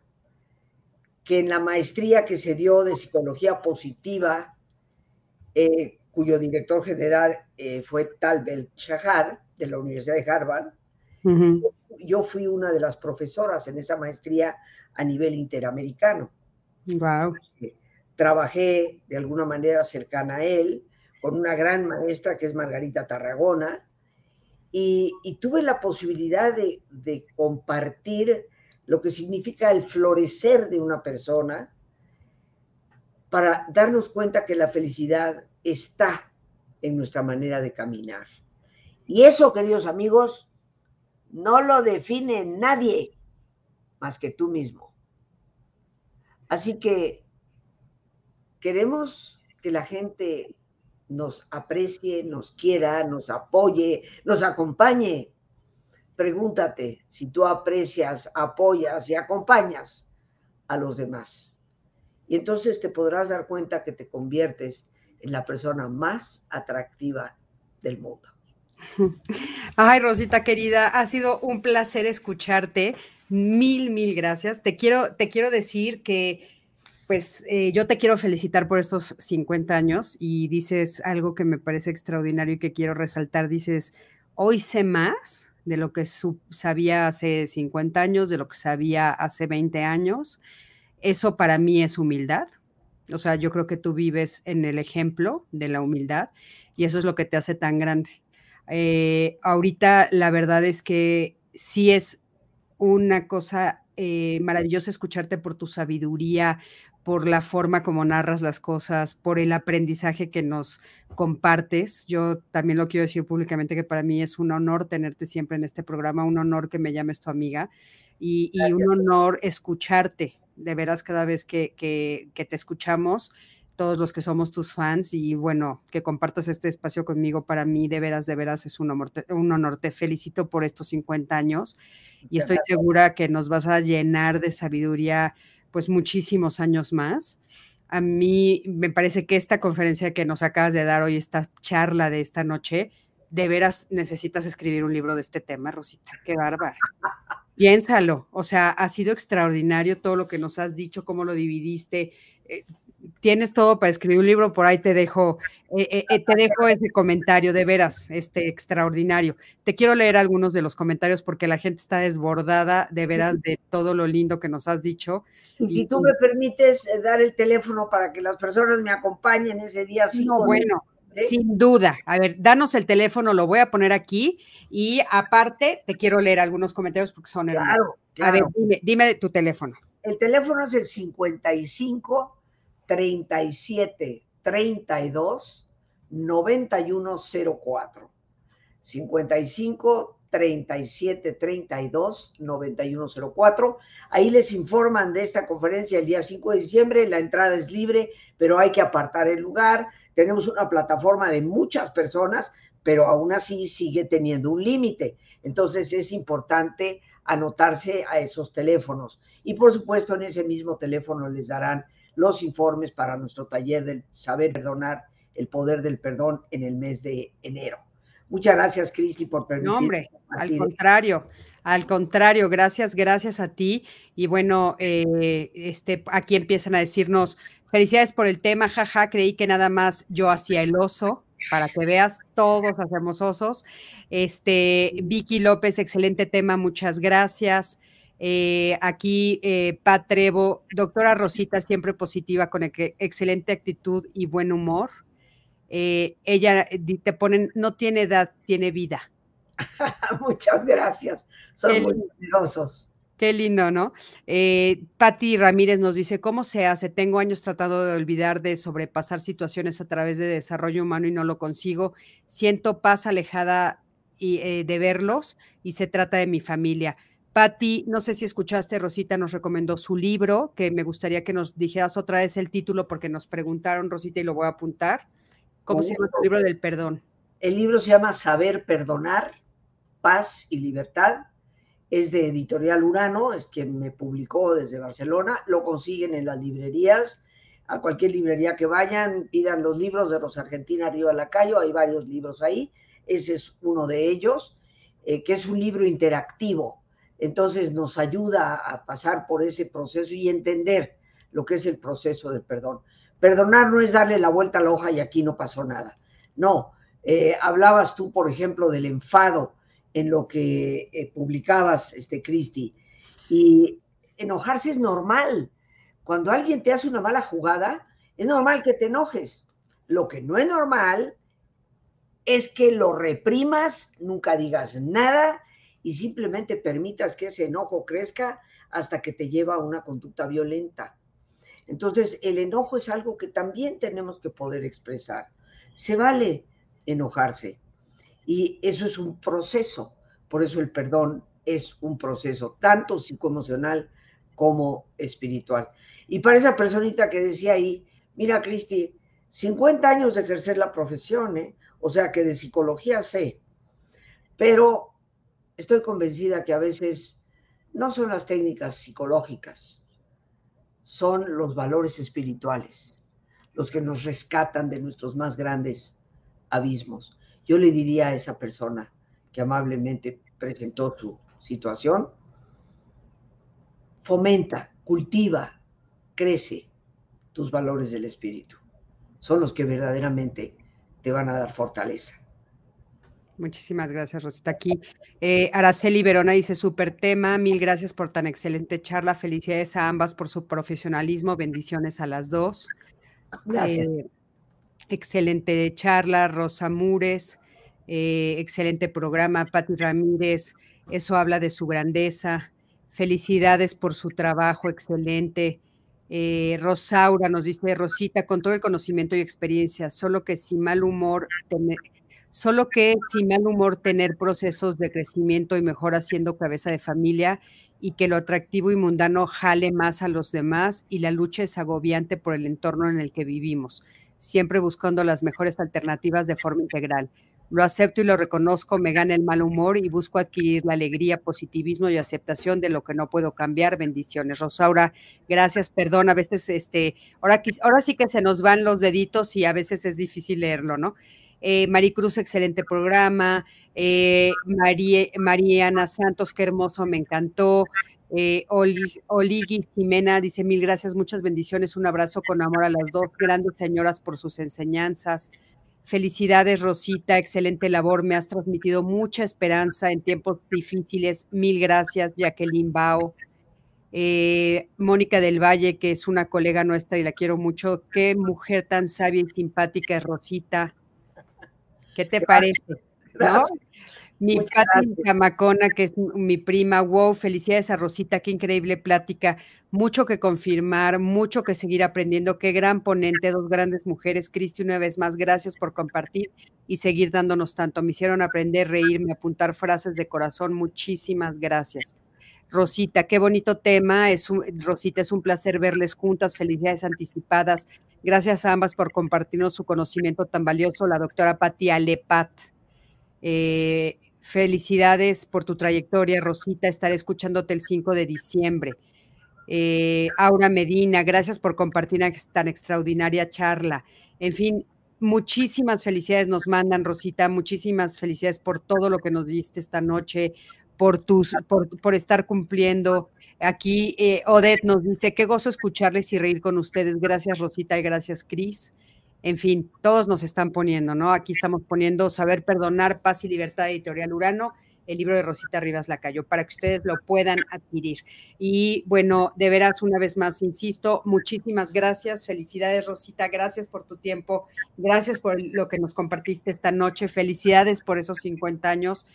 que en la maestría que se dio de psicología positiva, eh, cuyo director general eh, fue Tal Shahar, de la Universidad de Harvard. Yo fui una de las profesoras en esa maestría a nivel interamericano. Wow. Trabajé de alguna manera cercana a él, con una gran maestra que es Margarita Tarragona, y, tuve la posibilidad de, de, compartir lo que significa el florecer de una persona para darnos cuenta que la felicidad está en nuestra manera de caminar. Y eso, queridos amigos, no lo define nadie más que tú mismo. Así que queremos que la gente nos aprecie, nos quiera, nos apoye, nos acompañe. Pregúntate si tú aprecias, apoyas y acompañas a los demás. Y entonces te podrás dar cuenta que te conviertes la persona más atractiva del mundo. Ay, Rosita querida, ha sido un placer escucharte. Mil, mil gracias. Te quiero, te quiero decir que, pues, eh, yo te quiero felicitar por estos 50 años y dices algo que me parece extraordinario y que quiero resaltar. Dices, hoy sé más de lo que sabía hace 50 años, de lo que sabía hace 20 años. Eso para mí es humildad. O sea, yo creo que tú vives en el ejemplo de la humildad y eso es lo que te hace tan grande. Eh, ahorita la verdad es que sí es una cosa eh, maravillosa escucharte por tu sabiduría, por la forma como narras las cosas, por el aprendizaje que nos compartes. Yo también lo quiero decir públicamente que para mí es un honor tenerte siempre en este programa, un honor que me llames tu amiga y, un honor escucharte, de veras, cada vez que, que, que te escuchamos todos los que somos tus fans y bueno, que compartas este espacio conmigo para mí de veras, de veras es un honor. Un honor. Te felicito por estos 50 años y estoy segura que nos vas a llenar de sabiduría pues muchísimos años más. A mí me parece que esta conferencia que nos acabas de dar hoy, esta charla de esta noche, de veras necesitas escribir un libro de este tema, Rosita. Qué bárbara. Piénsalo, o sea, ha sido extraordinario todo lo que nos has dicho, cómo lo dividiste. Eh, tienes todo para escribir un libro, por ahí te dejo, eh, eh, eh, te dejo ese comentario, de veras, este extraordinario. Te quiero leer algunos de los comentarios porque la gente está desbordada, de veras, de todo lo lindo que nos has dicho. Y si tú me permites dar el teléfono para que las personas me acompañen ese día. No, bueno, sin duda. A ver, danos el teléfono, lo voy a poner aquí y aparte te quiero leer algunos comentarios porque son claro, A ver, dime, dime tu teléfono. El teléfono es el 55 37 32 9104. 55 37 32 9104. Ahí les informan de esta conferencia el día 5 de diciembre. La entrada es libre, pero hay que apartar el lugar. Tenemos una plataforma de muchas personas, pero aún así sigue teniendo un límite. Entonces es importante anotarse a esos teléfonos. Y por supuesto, en ese mismo teléfono les darán los informes para nuestro taller del saber perdonar, el poder del perdón en el mes de enero. Muchas gracias, Cristi, por permitirme. No, hombre, al contrario, al contrario, gracias, gracias a ti. Y bueno, eh, este, aquí empiezan a decirnos, felicidades por el tema, jaja, creí que nada más yo hacía el oso, para que veas, todos hacemos osos. Este, Vicky López, excelente tema, muchas gracias. Eh, aquí, eh, Pat Trevo, doctora Rosita, siempre positiva, con excelente actitud y buen humor. Eh, ella te ponen, no tiene edad, tiene vida. Muchas gracias, son muy generosos. Qué lindo, ¿no? Eh, Patti Ramírez nos dice, ¿cómo se hace? Tengo años tratando de olvidar de sobrepasar situaciones a través de desarrollo humano y no lo consigo. Siento paz alejada y, de verlos y se trata de mi familia. Patti, no sé si escuchaste, Rosita nos recomendó su libro, que me gustaría que nos dijeras otra vez el título porque nos preguntaron, Rosita, y lo voy a apuntar. ¿Cómo se llama tu libro del perdón? El libro se llama Saber Perdonar, Paz y Libertad. Es de Editorial Urano, es quien me publicó desde Barcelona. Lo consiguen en las librerías. A cualquier librería que vayan, pidan los libros de Rosa Argentina Arriba Lacayo. Hay varios libros ahí. Ese es uno de ellos, eh, que es un libro interactivo entonces nos ayuda a pasar por ese proceso y entender lo que es el proceso de perdón. Perdonar no es darle la vuelta a la hoja y aquí no pasó nada. No, eh, hablabas tú, por ejemplo, del enfado en lo que eh, publicabas, este, Cristi, y enojarse es normal. Cuando alguien te hace una mala jugada, es normal que te enojes. Lo que no es normal es que lo reprimas, nunca digas nada y simplemente permitas que ese enojo crezca hasta que te lleva a una conducta violenta. Entonces, el enojo es algo que también tenemos que poder expresar. Se vale enojarse y eso es un proceso. Por eso el perdón es un proceso tanto psicoemocional como espiritual. Y para esa personita que decía ahí, mira, Cristi, 50 años de ejercer la profesión, ¿eh? o sea que de psicología sé, pero estoy convencida que a veces no son las técnicas psicológicas, son los valores espirituales los que nos rescatan de nuestros más grandes abismos. Yo le diría a esa persona que amablemente presentó su situación, fomenta, cultiva, crece tus valores del espíritu. Son los que verdaderamente te van a dar fortaleza. Muchísimas gracias, Rosita. Aquí eh, Araceli Verona dice, súper tema, mil gracias por tan excelente charla, felicidades a ambas por su profesionalismo, bendiciones a las dos. Gracias. Eh, excelente charla, Rosa Mures, eh, excelente programa, Patti Ramírez, eso habla de su grandeza. Felicidades por su trabajo, excelente. Rosaura nos dice, Rosita, con todo el conocimiento y experiencia, solo que sin mal humor, tener, Solo que sin mal humor tener procesos de crecimiento y mejor haciendo cabeza de familia y que lo atractivo y mundano jale más a los demás y la lucha es agobiante por el entorno en el que vivimos, siempre buscando las mejores alternativas de forma integral. Lo acepto y lo reconozco, me gana el mal humor y busco adquirir la alegría, positivismo y aceptación de lo que no puedo cambiar. Bendiciones. Rosaura, gracias, perdón, a veces este, ahora, ahora sí que se nos van los deditos y a veces es difícil leerlo, ¿no? Eh, Maricruz, excelente programa. Eh, Mariana Santos, qué hermoso, me encantó. Eh, Jimena dice mil gracias, muchas bendiciones, un abrazo con amor a las dos grandes señoras por sus enseñanzas. Felicidades, Rosita, excelente labor, me has transmitido mucha esperanza en tiempos difíciles. Mil gracias, Jacqueline Bao. Eh, Mónica del Valle, que es una colega nuestra y la quiero mucho. Qué mujer tan sabia y simpática es Rosita. ¿Qué te parece? ¿No? Mi Pati Zamacona, que es mi prima, wow, felicidades a Rosita, qué increíble plática, mucho que confirmar, mucho que seguir aprendiendo, qué gran ponente, dos grandes mujeres, Cristi, una vez más, gracias por compartir y seguir dándonos tanto, me hicieron aprender, reírme, apuntar frases de corazón, muchísimas gracias. Rosita, qué bonito tema. Es Rosita, es un placer verles juntas. Felicidades anticipadas. Gracias a ambas por compartirnos su conocimiento tan valioso. La doctora Patti Alepat. Eh, felicidades por tu trayectoria, Rosita. Estaré escuchándote el 5 de diciembre. Eh, Aura Medina, gracias por compartir tan extraordinaria charla. En fin, muchísimas felicidades nos mandan, Rosita. Muchísimas felicidades por todo lo que nos diste esta noche, por, tus, por, estar cumpliendo. Aquí eh, Odette nos dice, qué gozo escucharles y reír con ustedes. Gracias Rosita y gracias Cris. En fin, todos nos están poniendo, ¿no? Aquí estamos poniendo Saber Perdonar, Paz y Libertad Editorial Urano, el libro de Rosita Rivas Lacayo, para que ustedes lo puedan adquirir. Y bueno, de veras, una vez más, insisto, muchísimas gracias. Felicidades, Rosita. Gracias por tu tiempo. Gracias por lo que nos compartiste esta noche. Felicidades por esos 50 años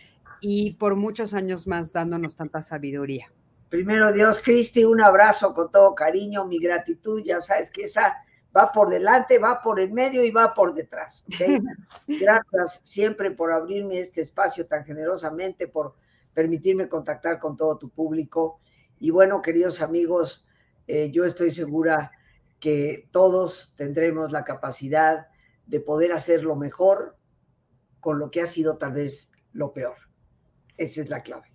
y por muchos años más dándonos tanta sabiduría. Primero Dios, Cristi, un abrazo con todo cariño, mi gratitud, ya sabes que esa va por delante, va por el medio y va por detrás. Gracias siempre por abrirme este espacio tan generosamente, por permitirme contactar con todo tu público. Y bueno, queridos amigos, eh, yo estoy segura que todos tendremos la capacidad de poder hacer lo mejor con lo que ha sido tal vez lo peor. Esa es la clave.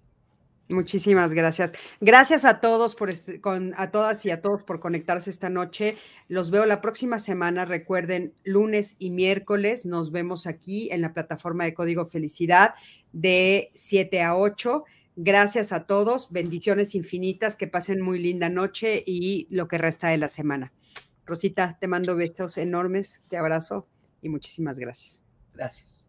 Muchísimas gracias. Gracias a todos por con, a todas y a todos por conectarse esta noche. Los veo la próxima semana. Recuerden, lunes y miércoles nos vemos aquí en la plataforma de Código Felicidad de 7 a 8. Gracias a todos. Bendiciones infinitas. Que pasen muy linda noche y lo que resta de la semana. Rosita, te mando besos enormes. Te abrazo y muchísimas gracias. Gracias.